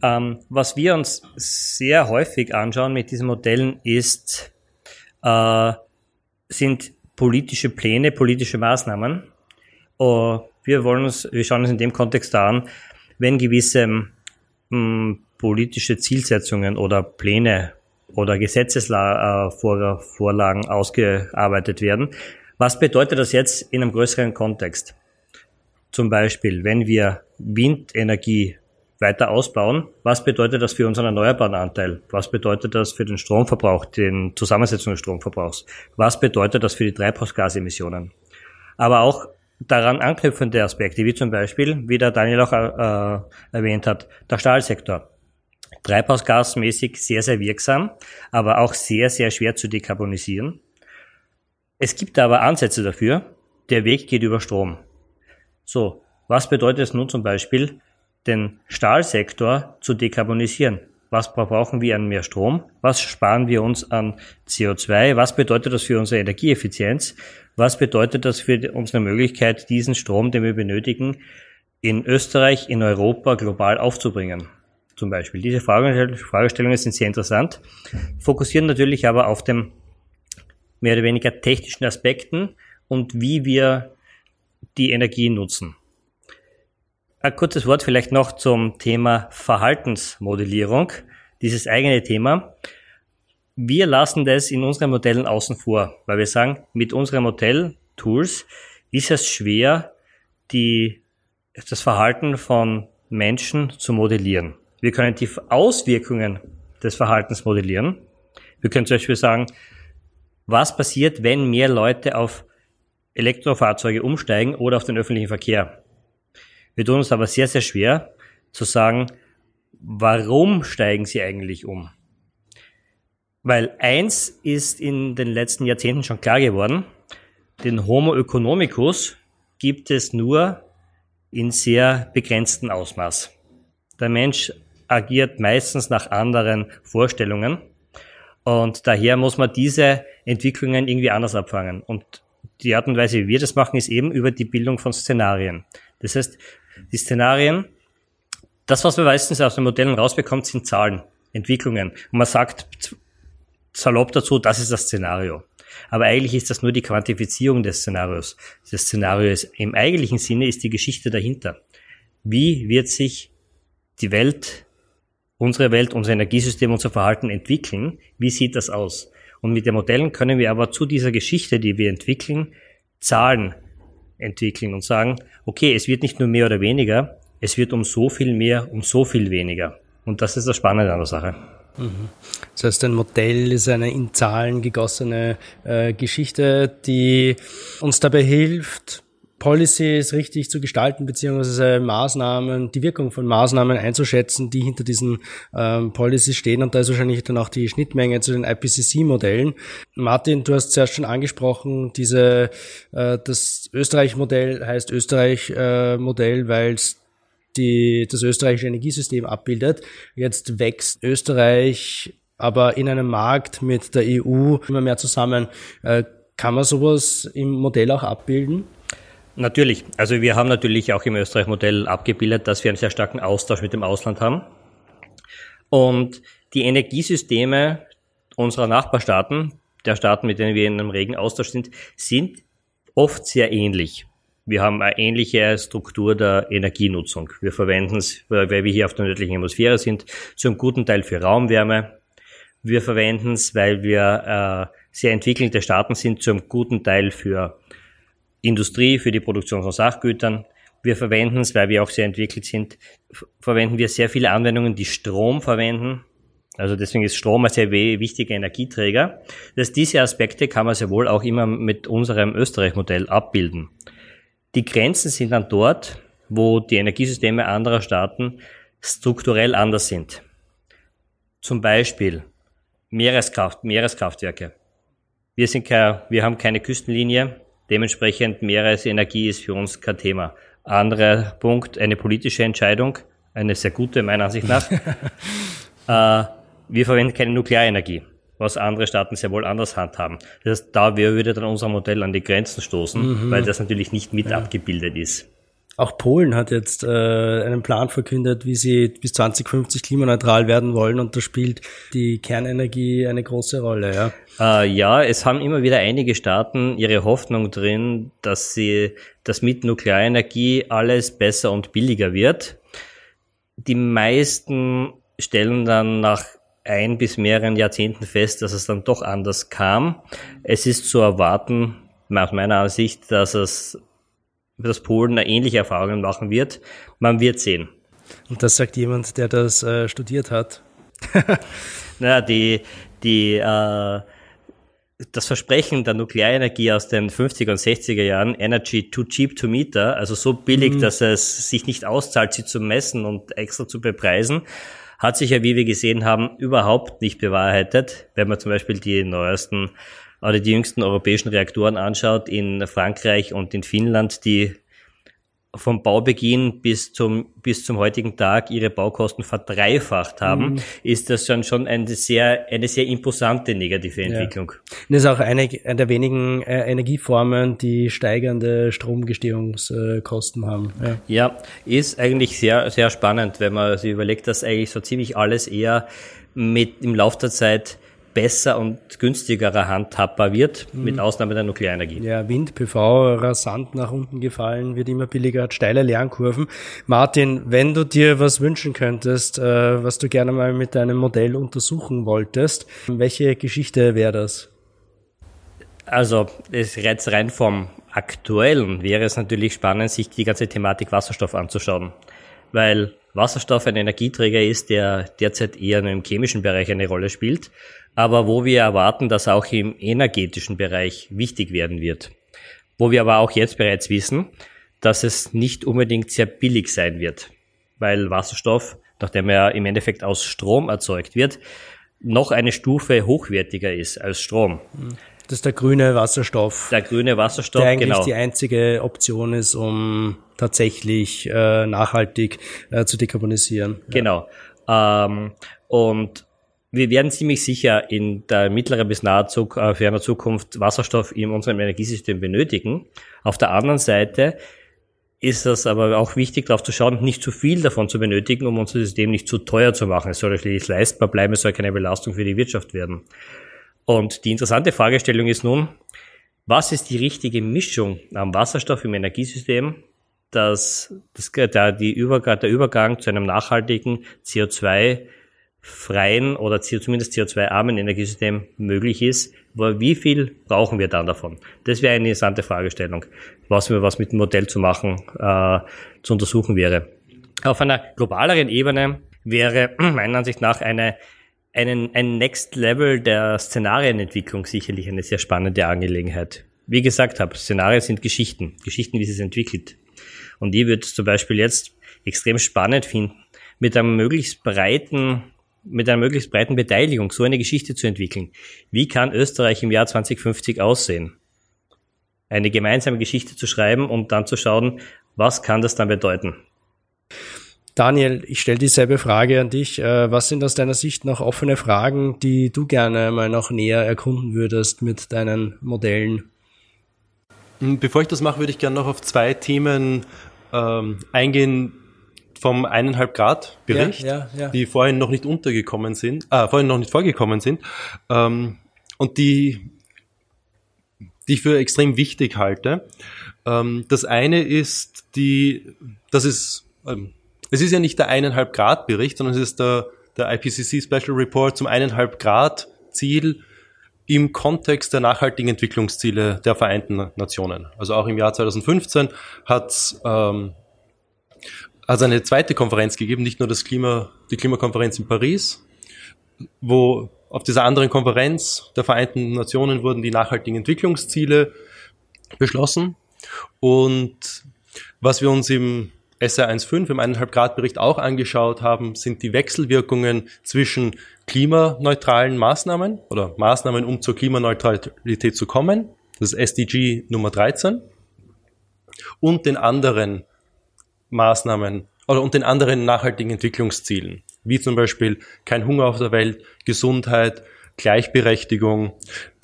Ähm, was wir uns sehr häufig anschauen mit diesen Modellen ist, äh, sind politische Pläne, politische Maßnahmen. Uh, wir wollen uns, wir schauen uns in dem Kontext an, wenn gewisse mh, hm, politische Zielsetzungen oder Pläne oder Gesetzesvorlagen ausgearbeitet werden. Was bedeutet das jetzt in einem größeren Kontext? Zum Beispiel, wenn wir Windenergie weiter ausbauen. Was bedeutet das für unseren erneuerbaren Anteil? Was bedeutet das für den Stromverbrauch, den Zusammensetzung des Stromverbrauchs? Was bedeutet das für die Treibhausgasemissionen? Aber auch daran anknüpfende Aspekte, wie zum Beispiel, wie der Daniel auch äh, erwähnt hat, der Stahlsektor. Treibhausgasmäßig sehr, sehr wirksam, aber auch sehr, sehr schwer zu dekarbonisieren. Es gibt aber Ansätze dafür. Der Weg geht über Strom. So, was bedeutet es nun zum Beispiel, den Stahlsektor zu dekarbonisieren. Was brauchen wir an mehr Strom? Was sparen wir uns an CO2? Was bedeutet das für unsere Energieeffizienz? Was bedeutet das für unsere Möglichkeit, diesen Strom, den wir benötigen, in Österreich, in Europa global aufzubringen? Zum Beispiel. Diese Fragestellungen sind sehr interessant, fokussieren natürlich aber auf dem mehr oder weniger technischen Aspekten und wie wir die Energie nutzen. Ein kurzes Wort vielleicht noch zum Thema Verhaltensmodellierung, dieses eigene Thema. Wir lassen das in unseren Modellen außen vor, weil wir sagen, mit unseren Modelltools ist es schwer, die, das Verhalten von Menschen zu modellieren. Wir können die Auswirkungen des Verhaltens modellieren. Wir können zum Beispiel sagen, was passiert, wenn mehr Leute auf Elektrofahrzeuge umsteigen oder auf den öffentlichen Verkehr? Wir tun uns aber sehr, sehr schwer zu sagen, warum steigen sie eigentlich um? Weil eins ist in den letzten Jahrzehnten schon klar geworden, den Homo economicus gibt es nur in sehr begrenztem Ausmaß. Der Mensch agiert meistens nach anderen Vorstellungen und daher muss man diese Entwicklungen irgendwie anders abfangen. Und die Art und Weise, wie wir das machen, ist eben über die Bildung von Szenarien. Das heißt, die Szenarien, das, was man meistens aus den Modellen rausbekommt, sind Zahlen, Entwicklungen. Und man sagt salopp dazu, das ist das Szenario. Aber eigentlich ist das nur die Quantifizierung des Szenarios. Das Szenario ist, im eigentlichen Sinne ist die Geschichte dahinter. Wie wird sich die Welt, unsere Welt, unser Energiesystem, unser Verhalten entwickeln? Wie sieht das aus? Und mit den Modellen können wir aber zu dieser Geschichte, die wir entwickeln, Zahlen entwickeln und sagen, okay, es wird nicht nur mehr oder weniger, es wird um so viel mehr, um so viel weniger. Und das ist das Spannende an der Sache. Mhm. Das heißt, ein Modell ist eine in Zahlen gegossene äh, Geschichte, die uns dabei hilft, Policies richtig zu gestalten, beziehungsweise Maßnahmen, die Wirkung von Maßnahmen einzuschätzen, die hinter diesen ähm, Policies stehen. Und da ist wahrscheinlich dann auch die Schnittmenge zu den IPCC-Modellen. Martin, du hast zuerst schon angesprochen, diese, äh, das Österreich-Modell heißt Österreich-Modell, äh, weil es die, das österreichische Energiesystem abbildet. Jetzt wächst Österreich aber in einem Markt mit der EU immer mehr zusammen. Äh, kann man sowas im Modell auch abbilden? Natürlich. Also wir haben natürlich auch im Österreich-Modell abgebildet, dass wir einen sehr starken Austausch mit dem Ausland haben. Und die Energiesysteme unserer Nachbarstaaten, der Staaten, mit denen wir in einem regen Austausch sind, sind oft sehr ähnlich. Wir haben eine ähnliche Struktur der Energienutzung. Wir verwenden es, weil wir hier auf der nördlichen Hemisphäre sind, zum guten Teil für Raumwärme. Wir verwenden es, weil wir äh, sehr entwickelte Staaten sind, zum guten Teil für Industrie, für die Produktion von Sachgütern. Wir verwenden es, weil wir auch sehr entwickelt sind, verwenden wir sehr viele Anwendungen, die Strom verwenden. Also deswegen ist Strom ein sehr wichtiger Energieträger. Dass diese Aspekte kann man sehr wohl auch immer mit unserem Österreich-Modell abbilden. Die Grenzen sind dann dort, wo die Energiesysteme anderer Staaten strukturell anders sind. Zum Beispiel Meereskraft, Meereskraftwerke. Wir sind kein, wir haben keine Küstenlinie, Dementsprechend Meeresenergie ist für uns kein Thema. Anderer Punkt, eine politische Entscheidung, eine sehr gute meiner Ansicht nach. äh, wir verwenden keine Nuklearenergie, was andere Staaten sehr wohl anders handhaben. Das heißt, da würde dann unser Modell an die Grenzen stoßen, mhm. weil das natürlich nicht mit ja. abgebildet ist. Auch Polen hat jetzt äh, einen Plan verkündet, wie sie bis 2050 klimaneutral werden wollen und da spielt die Kernenergie eine große Rolle. Ja, äh, ja es haben immer wieder einige Staaten ihre Hoffnung drin, dass sie, dass mit Nuklearenergie alles besser und billiger wird. Die meisten stellen dann nach ein bis mehreren Jahrzehnten fest, dass es dann doch anders kam. Es ist zu erwarten, aus meiner Ansicht, dass es dass Polen eine ähnliche Erfahrungen machen wird. Man wird sehen. Und das sagt jemand, der das äh, studiert hat. naja, die, die, äh, das Versprechen der Nuklearenergie aus den 50er und 60er Jahren, Energy too cheap to meter, also so billig, mhm. dass es sich nicht auszahlt, sie zu messen und extra zu bepreisen, hat sich ja, wie wir gesehen haben, überhaupt nicht bewahrheitet. Wenn man zum Beispiel die neuesten oder die jüngsten europäischen Reaktoren anschaut, in Frankreich und in Finnland, die vom Baubeginn bis zum, bis zum heutigen Tag ihre Baukosten verdreifacht haben, mhm. ist das schon, schon eine sehr, eine sehr imposante negative Entwicklung. Ja. Das ist auch eine, eine der wenigen äh, Energieformen, die steigernde Stromgestehungskosten haben. Ja. ja, ist eigentlich sehr, sehr spannend, wenn man sich überlegt, dass eigentlich so ziemlich alles eher mit im Laufe der Zeit besser und günstigerer handhabbar wird, mhm. mit Ausnahme der Nuklearenergie. Ja, Wind, PV, rasant nach unten gefallen, wird immer billiger, hat steile Lernkurven. Martin, wenn du dir was wünschen könntest, äh, was du gerne mal mit deinem Modell untersuchen wolltest, welche Geschichte wäre das? Also, es jetzt rein vom Aktuellen wäre es natürlich spannend, sich die ganze Thematik Wasserstoff anzuschauen. Weil Wasserstoff ein Energieträger ist, der derzeit eher nur im chemischen Bereich eine Rolle spielt aber wo wir erwarten, dass auch im energetischen Bereich wichtig werden wird. Wo wir aber auch jetzt bereits wissen, dass es nicht unbedingt sehr billig sein wird, weil Wasserstoff, nachdem er im Endeffekt aus Strom erzeugt wird, noch eine Stufe hochwertiger ist als Strom. Das ist der grüne Wasserstoff. Der grüne Wasserstoff, der eigentlich genau. die einzige Option ist, um tatsächlich äh, nachhaltig äh, zu dekarbonisieren. Genau. Ähm, und wir werden ziemlich sicher in der mittleren bis nahe Zug, äh, ferner Zukunft Wasserstoff in unserem Energiesystem benötigen. Auf der anderen Seite ist es aber auch wichtig, darauf zu schauen, nicht zu viel davon zu benötigen, um unser System nicht zu teuer zu machen. Es soll schließlich leistbar bleiben, es soll keine Belastung für die Wirtschaft werden. Und die interessante Fragestellung ist nun, was ist die richtige Mischung am Wasserstoff im Energiesystem, dass das, der, die Übergang, der Übergang zu einem nachhaltigen CO2 freien oder zumindest CO2-armen Energiesystem möglich ist, wie viel brauchen wir dann davon? Das wäre eine interessante Fragestellung, was wir was mit dem Modell zu machen, äh, zu untersuchen wäre. Auf einer globaleren Ebene wäre meiner Ansicht nach eine, einen, ein Next Level der Szenarienentwicklung sicherlich eine sehr spannende Angelegenheit. Wie gesagt habe, Szenarien sind Geschichten, Geschichten, wie sie es entwickelt. Und ich würde zum Beispiel jetzt extrem spannend finden, mit einem möglichst breiten mit einer möglichst breiten Beteiligung so eine Geschichte zu entwickeln. Wie kann Österreich im Jahr 2050 aussehen? Eine gemeinsame Geschichte zu schreiben und dann zu schauen, was kann das dann bedeuten? Daniel, ich stelle dieselbe Frage an dich. Äh, was sind aus deiner Sicht noch offene Fragen, die du gerne mal noch näher erkunden würdest mit deinen Modellen? Hm, bevor ich das mache, würde ich gerne noch auf zwei Themen ähm, eingehen, vom eineinhalb Grad Bericht, ja, ja, ja. die vorhin noch nicht untergekommen sind, äh, vorhin noch nicht vorgekommen sind, ähm, und die, die ich für extrem wichtig halte. Ähm, das eine ist die, das ist, ähm, es ist ja nicht der eineinhalb Grad Bericht, sondern es ist der, der IPCC Special Report zum eineinhalb Grad Ziel im Kontext der nachhaltigen Entwicklungsziele der Vereinten Nationen. Also auch im Jahr 2015 hat ähm, also eine zweite Konferenz gegeben, nicht nur das Klima, die Klimakonferenz in Paris, wo auf dieser anderen Konferenz der Vereinten Nationen wurden die nachhaltigen Entwicklungsziele beschlossen. Und was wir uns im SR 1.5 im 1,5 Grad Bericht auch angeschaut haben, sind die Wechselwirkungen zwischen klimaneutralen Maßnahmen oder Maßnahmen, um zur Klimaneutralität zu kommen. Das ist SDG Nummer 13. Und den anderen Maßnahmen oder und den anderen nachhaltigen Entwicklungszielen, wie zum Beispiel kein Hunger auf der Welt, Gesundheit, Gleichberechtigung,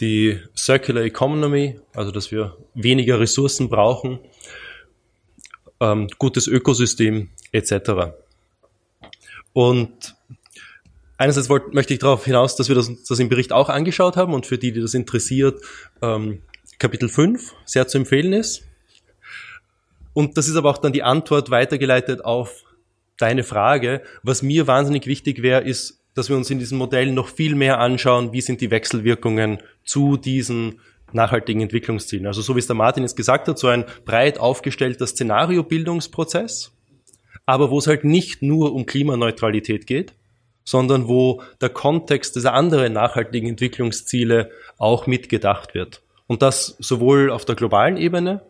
die Circular Economy, also dass wir weniger Ressourcen brauchen, ähm, gutes Ökosystem etc. Und einerseits wollt, möchte ich darauf hinaus, dass wir das, das im Bericht auch angeschaut haben und für die, die das interessiert, ähm, Kapitel 5 sehr zu empfehlen ist. Und das ist aber auch dann die Antwort weitergeleitet auf deine Frage. Was mir wahnsinnig wichtig wäre, ist, dass wir uns in diesem Modell noch viel mehr anschauen, wie sind die Wechselwirkungen zu diesen nachhaltigen Entwicklungszielen. Also so wie es der Martin jetzt gesagt hat, so ein breit aufgestellter Szenariobildungsprozess, aber wo es halt nicht nur um Klimaneutralität geht, sondern wo der Kontext dieser anderen nachhaltigen Entwicklungsziele auch mitgedacht wird. Und das sowohl auf der globalen Ebene,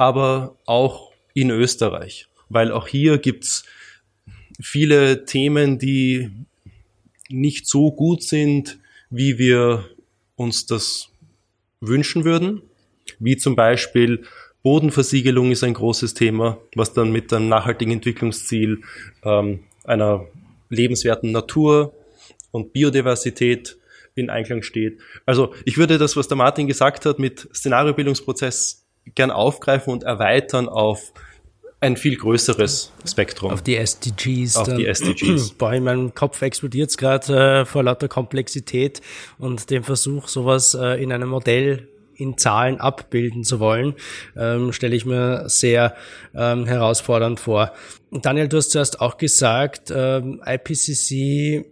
aber auch in Österreich, weil auch hier gibt's viele Themen, die nicht so gut sind, wie wir uns das wünschen würden, wie zum Beispiel Bodenversiegelung ist ein großes Thema, was dann mit dem nachhaltigen Entwicklungsziel ähm, einer lebenswerten Natur und Biodiversität in Einklang steht. Also ich würde das, was der Martin gesagt hat, mit Szenariobildungsprozess gern aufgreifen und erweitern auf ein viel größeres Spektrum. Auf die SDGs. Auf die SDGs. Boah, in meinem Kopf explodiert es gerade äh, vor lauter Komplexität und dem Versuch, sowas äh, in einem Modell in Zahlen abbilden zu wollen, ähm, stelle ich mir sehr ähm, herausfordernd vor. Daniel, du hast zuerst auch gesagt, ähm, IPCC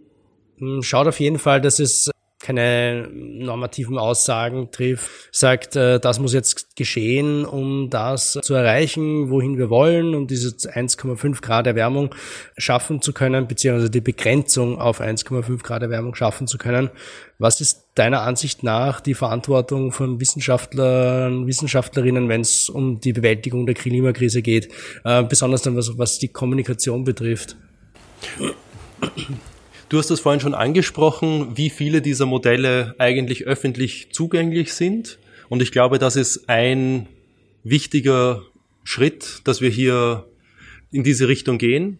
hm, schaut auf jeden Fall, dass es keine normativen Aussagen trifft, sagt, äh, das muss jetzt geschehen, um das zu erreichen, wohin wir wollen, um diese 1,5 Grad Erwärmung schaffen zu können, beziehungsweise die Begrenzung auf 1,5 Grad Erwärmung schaffen zu können. Was ist deiner Ansicht nach die Verantwortung von Wissenschaftlern, Wissenschaftlerinnen, wenn es um die Bewältigung der Klimakrise geht, äh, besonders dann was, was die Kommunikation betrifft? Du hast das vorhin schon angesprochen, wie viele dieser Modelle eigentlich öffentlich zugänglich sind. Und ich glaube, das ist ein wichtiger Schritt, dass wir hier in diese Richtung gehen.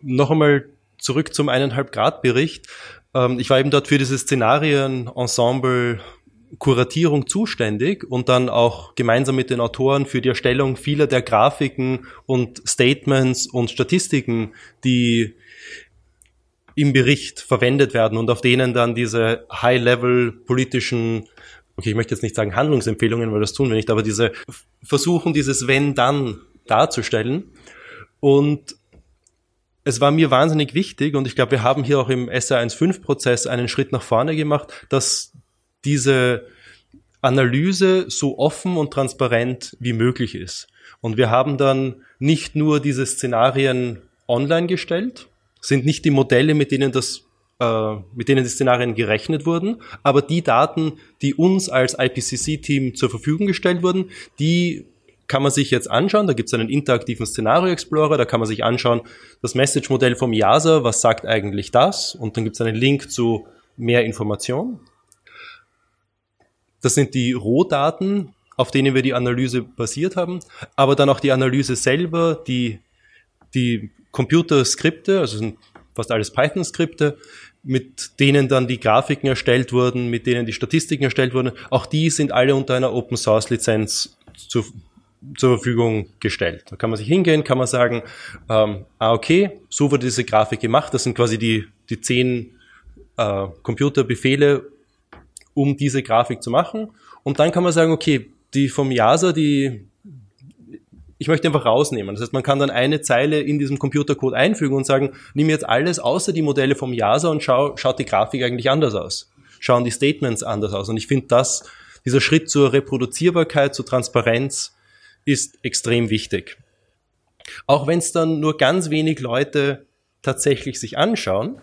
Noch einmal zurück zum eineinhalb Grad Bericht. Ähm, ich war eben dort für dieses Szenarien-Ensemble Kuratierung zuständig und dann auch gemeinsam mit den Autoren für die Erstellung vieler der Grafiken und Statements und Statistiken, die im Bericht verwendet werden und auf denen dann diese High-Level politischen, okay, ich möchte jetzt nicht sagen Handlungsempfehlungen, weil das tun wir nicht, aber diese versuchen, dieses Wenn-Dann darzustellen. Und es war mir wahnsinnig wichtig und ich glaube, wir haben hier auch im SR15-Prozess einen Schritt nach vorne gemacht, dass diese Analyse so offen und transparent wie möglich ist. Und wir haben dann nicht nur diese Szenarien online gestellt, sind nicht die Modelle, mit denen das äh, mit denen die Szenarien gerechnet wurden, aber die Daten, die uns als IPCC-Team zur Verfügung gestellt wurden, die kann man sich jetzt anschauen. Da gibt es einen interaktiven Szenario Explorer, da kann man sich anschauen, das Message-Modell vom IASA, was sagt eigentlich das? Und dann gibt es einen Link zu mehr Informationen. Das sind die Rohdaten, auf denen wir die Analyse basiert haben, aber dann auch die Analyse selber, die, die Computerskripte, also sind fast alles Python-Skripte, mit denen dann die Grafiken erstellt wurden, mit denen die Statistiken erstellt wurden, auch die sind alle unter einer Open Source Lizenz zu, zur Verfügung gestellt. Da kann man sich hingehen, kann man sagen, ähm, ah okay, so wurde diese Grafik gemacht, das sind quasi die, die zehn äh, Computerbefehle, um diese Grafik zu machen. Und dann kann man sagen, okay, die vom JASA, die ich möchte einfach rausnehmen. Das heißt, man kann dann eine Zeile in diesem Computercode einfügen und sagen, nimm jetzt alles außer die Modelle vom JASA und schau, schaut die Grafik eigentlich anders aus. Schauen die Statements anders aus. Und ich finde, dass dieser Schritt zur Reproduzierbarkeit, zur Transparenz ist extrem wichtig. Auch wenn es dann nur ganz wenig Leute tatsächlich sich anschauen.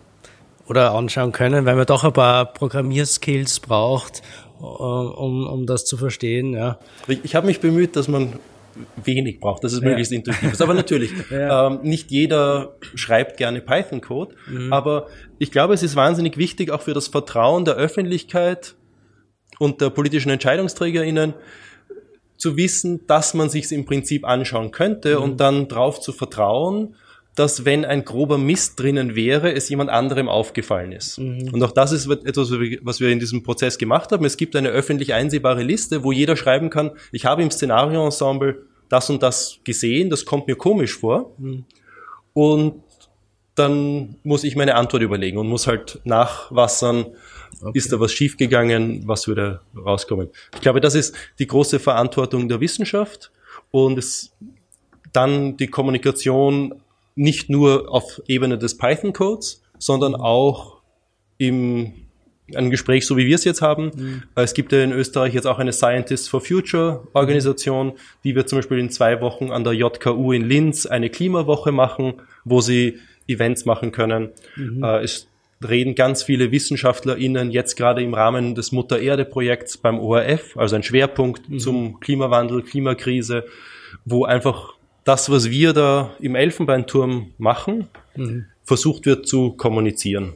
Oder anschauen können, weil man doch ein paar Programmierskills braucht, äh, um, um das zu verstehen. Ja. Ich, ich habe mich bemüht, dass man wenig braucht, dass es ja. möglichst intuitiv ist. Aber natürlich, ja. ähm, nicht jeder schreibt gerne Python-Code, mhm. aber ich glaube, es ist wahnsinnig wichtig auch für das Vertrauen der Öffentlichkeit und der politischen EntscheidungsträgerInnen zu wissen, dass man sich im Prinzip anschauen könnte mhm. und dann darauf zu vertrauen, dass wenn ein grober Mist drinnen wäre, es jemand anderem aufgefallen ist. Mhm. Und auch das ist etwas, was wir in diesem Prozess gemacht haben. Es gibt eine öffentlich einsehbare Liste, wo jeder schreiben kann, ich habe im Szenario-Ensemble das und das gesehen, das kommt mir komisch vor. Mhm. Und dann muss ich meine Antwort überlegen und muss halt nachwassern, okay. ist da was schiefgegangen, was würde rauskommen. Ich glaube, das ist die große Verantwortung der Wissenschaft und es dann die Kommunikation nicht nur auf Ebene des Python-Codes, sondern auch im ein Gespräch, so wie wir es jetzt haben. Mhm. Es gibt ja in Österreich jetzt auch eine Scientists for Future Organisation, die wird zum Beispiel in zwei Wochen an der JKU in Linz eine Klimawoche machen, wo sie Events machen können. Mhm. Äh, es reden ganz viele WissenschaftlerInnen jetzt gerade im Rahmen des Mutter Erde Projekts beim ORF, also ein Schwerpunkt mhm. zum Klimawandel, Klimakrise, wo einfach das, was wir da im Elfenbeinturm machen, mhm. versucht wird zu kommunizieren.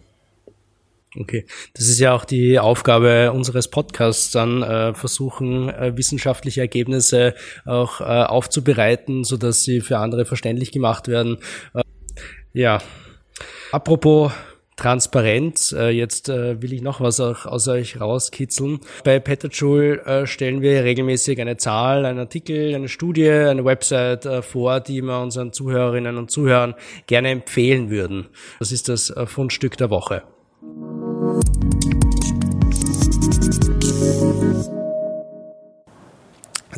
Okay, das ist ja auch die Aufgabe unseres Podcasts, dann äh, versuchen, äh, wissenschaftliche Ergebnisse auch äh, aufzubereiten, so dass sie für andere verständlich gemacht werden. Äh, ja, apropos transparent. Äh, jetzt äh, will ich noch was aus euch rauskitzeln. Bei Petajoule äh, stellen wir regelmäßig eine Zahl, einen Artikel, eine Studie, eine Website vor, die wir unseren Zuhörerinnen und Zuhörern gerne empfehlen würden. Das ist das Fundstück der Woche.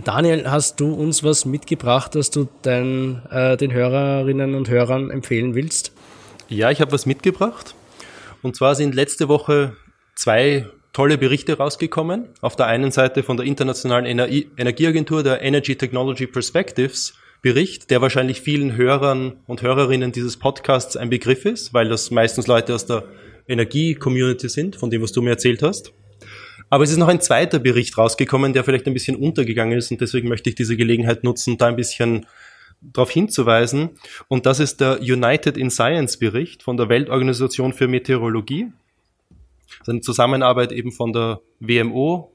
Daniel, hast du uns was mitgebracht, das du dein, äh, den Hörerinnen und Hörern empfehlen willst? Ja, ich habe was mitgebracht. Und zwar sind letzte Woche zwei tolle Berichte rausgekommen. Auf der einen Seite von der Internationalen Energieagentur, der Energy Technology Perspectives Bericht, der wahrscheinlich vielen Hörern und Hörerinnen dieses Podcasts ein Begriff ist, weil das meistens Leute aus der Energie-Community sind, von dem, was du mir erzählt hast. Aber es ist noch ein zweiter Bericht rausgekommen, der vielleicht ein bisschen untergegangen ist und deswegen möchte ich diese Gelegenheit nutzen, da ein bisschen darauf hinzuweisen. Und das ist der United in Science Bericht von der Weltorganisation für Meteorologie. Das ist eine Zusammenarbeit eben von der WMO,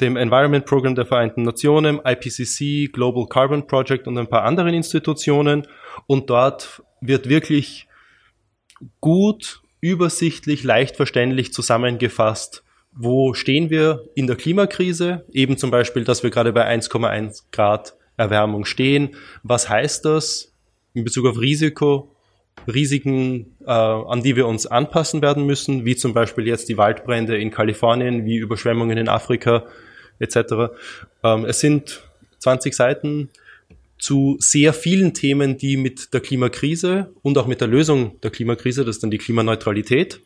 dem Environment Program der Vereinten Nationen, IPCC, Global Carbon Project und ein paar anderen Institutionen. Und dort wird wirklich gut, übersichtlich, leicht verständlich zusammengefasst, wo stehen wir in der Klimakrise, eben zum Beispiel, dass wir gerade bei 1,1 Grad Erwärmung stehen. Was heißt das in Bezug auf Risiko, Risiken, äh, an die wir uns anpassen werden müssen, wie zum Beispiel jetzt die Waldbrände in Kalifornien, wie Überschwemmungen in Afrika etc. Ähm, es sind 20 Seiten zu sehr vielen Themen, die mit der Klimakrise und auch mit der Lösung der Klimakrise, das ist dann die Klimaneutralität,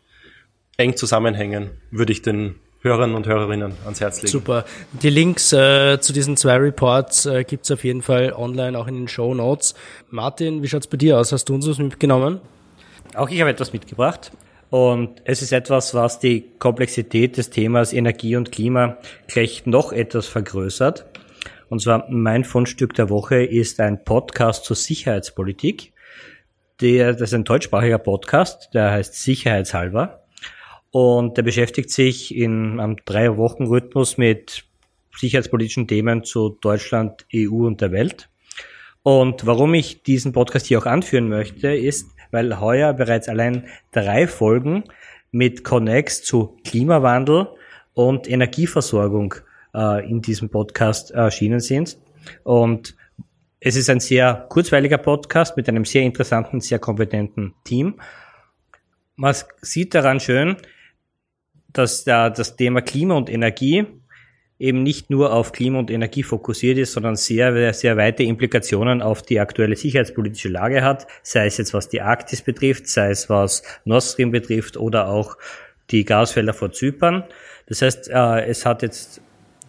eng zusammenhängen, würde ich den Hörern und Hörerinnen ans Herz legen. Super. Die Links äh, zu diesen zwei Reports äh, gibt auf jeden Fall online, auch in den Show Notes. Martin, wie schaut's bei dir aus? Hast du uns was mitgenommen? Auch ich habe etwas mitgebracht. Und es ist etwas, was die Komplexität des Themas Energie und Klima gleich noch etwas vergrößert. Und zwar mein Fundstück der Woche ist ein Podcast zur Sicherheitspolitik. Der, das ist ein deutschsprachiger Podcast, der heißt Sicherheitshalber. Und der beschäftigt sich in einem drei Wochen Rhythmus mit sicherheitspolitischen Themen zu Deutschland, EU und der Welt. Und warum ich diesen Podcast hier auch anführen möchte, ist, weil heuer bereits allein drei Folgen mit Connex zu Klimawandel und Energieversorgung äh, in diesem Podcast erschienen sind. Und es ist ein sehr kurzweiliger Podcast mit einem sehr interessanten, sehr kompetenten Team. Man sieht daran schön, dass da das Thema Klima und Energie eben nicht nur auf Klima und Energie fokussiert ist, sondern sehr, sehr weite Implikationen auf die aktuelle sicherheitspolitische Lage hat, sei es jetzt was die Arktis betrifft, sei es was Nord Stream betrifft oder auch die Gasfelder vor Zypern. Das heißt, äh, es hat jetzt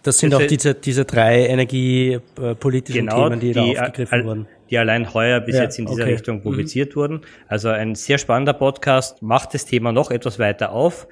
das sind auch diese, diese drei energiepolitischen genau, Themen, die, die da aufgegriffen wurden. Die allein heuer bis ja, jetzt in dieser okay. Richtung mhm. publiziert mhm. wurden. Also ein sehr spannender Podcast, macht das Thema noch etwas weiter auf.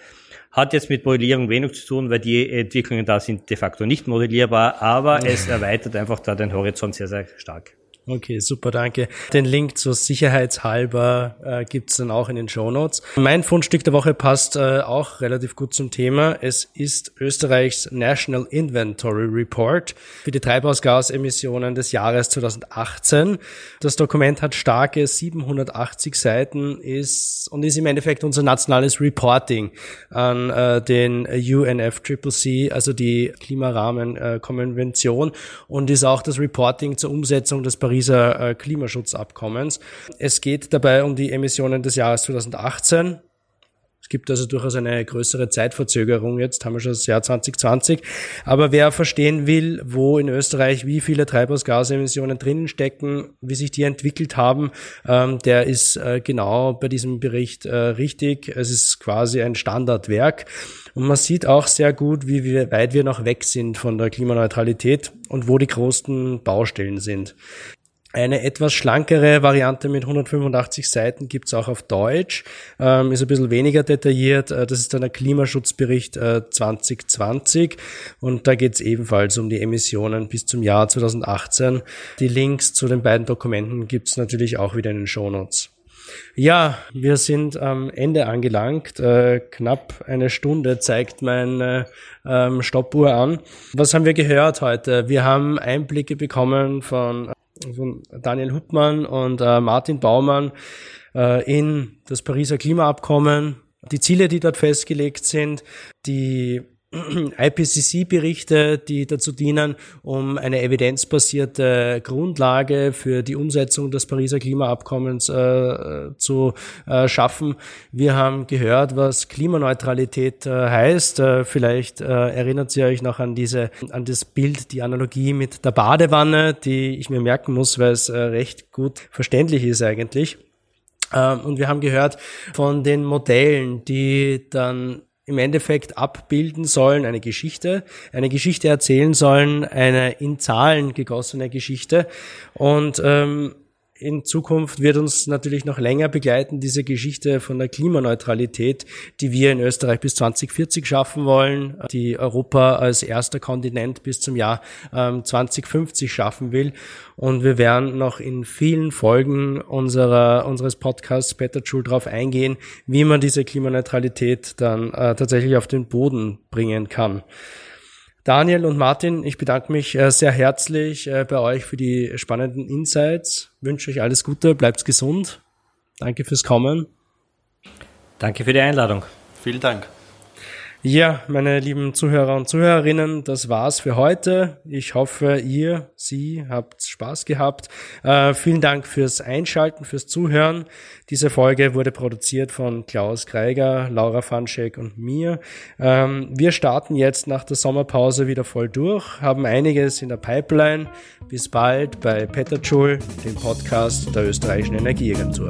Hat jetzt mit Modellierung wenig zu tun, weil die Entwicklungen da sind de facto nicht modellierbar, aber es erweitert einfach da den Horizont sehr, sehr stark. Okay, super, danke. Den Link zur Sicherheitshalber äh, gibt's dann auch in den Show Notes. Mein Fundstück der Woche passt äh, auch relativ gut zum Thema. Es ist Österreichs National Inventory Report für die Treibhausgasemissionen des Jahres 2018. Das Dokument hat starke 780 Seiten ist und ist im Endeffekt unser nationales Reporting an äh, den UNFCCC, also die Klimarahmenkonvention und ist auch das Reporting zur Umsetzung des Paris Pariser äh, Klimaschutzabkommens. Es geht dabei um die Emissionen des Jahres 2018. Es gibt also durchaus eine größere Zeitverzögerung jetzt, haben wir schon das Jahr 2020. Aber wer verstehen will, wo in Österreich wie viele Treibhausgasemissionen drinnen stecken, wie sich die entwickelt haben, ähm, der ist äh, genau bei diesem Bericht äh, richtig. Es ist quasi ein Standardwerk. Und man sieht auch sehr gut, wie weit wir noch weg sind von der Klimaneutralität und wo die größten Baustellen sind. Eine etwas schlankere Variante mit 185 Seiten gibt's auch auf Deutsch, ähm, ist ein bisschen weniger detailliert. Äh, das ist dann der Klimaschutzbericht äh, 2020 und da geht's ebenfalls um die Emissionen bis zum Jahr 2018. Die Links zu den beiden Dokumenten gibt's natürlich auch wieder in den Shownotes. Ja, wir sind am Ende angelangt. Äh, knapp eine Stunde zeigt meine ähm, Stoppuhr an. Was haben wir gehört heute? Wir haben Einblicke bekommen von von Daniel Huppmann und äh, Martin Baumann äh, in das Pariser Klimaabkommen, die Ziele, die dort festgelegt sind, die IPCC-Berichte, die dazu dienen, um eine evidenzbasierte Grundlage für die Umsetzung des Pariser Klimaabkommens äh, zu äh, schaffen. Wir haben gehört, was Klimaneutralität äh, heißt. Äh, vielleicht äh, erinnert ihr euch noch an diese, an das Bild, die Analogie mit der Badewanne, die ich mir merken muss, weil es äh, recht gut verständlich ist eigentlich. Ähm, und wir haben gehört von den Modellen, die dann im Endeffekt abbilden sollen, eine Geschichte, eine Geschichte erzählen sollen, eine in Zahlen gegossene Geschichte. Und ähm, in Zukunft wird uns natürlich noch länger begleiten, diese Geschichte von der Klimaneutralität, die wir in Österreich bis 2040 schaffen wollen, die Europa als erster Kontinent bis zum Jahr ähm, 2050 schaffen will. Und wir werden noch in vielen Folgen unserer, unseres Podcasts Better Schul darauf eingehen, wie man diese Klimaneutralität dann äh, tatsächlich auf den Boden bringen kann. Daniel und Martin, ich bedanke mich äh, sehr herzlich äh, bei euch für die spannenden Insights. Wünsche euch alles Gute, bleibt gesund. Danke fürs Kommen. Danke für die Einladung. Vielen Dank. Ja, meine lieben Zuhörer und Zuhörerinnen, das war's für heute. Ich hoffe, ihr, Sie habt Spaß gehabt. Äh, vielen Dank fürs Einschalten, fürs Zuhören. Diese Folge wurde produziert von Klaus Greiger, Laura Fanschek und mir. Ähm, wir starten jetzt nach der Sommerpause wieder voll durch, haben einiges in der Pipeline. Bis bald bei Petterschul, dem Podcast der österreichischen Energieagentur.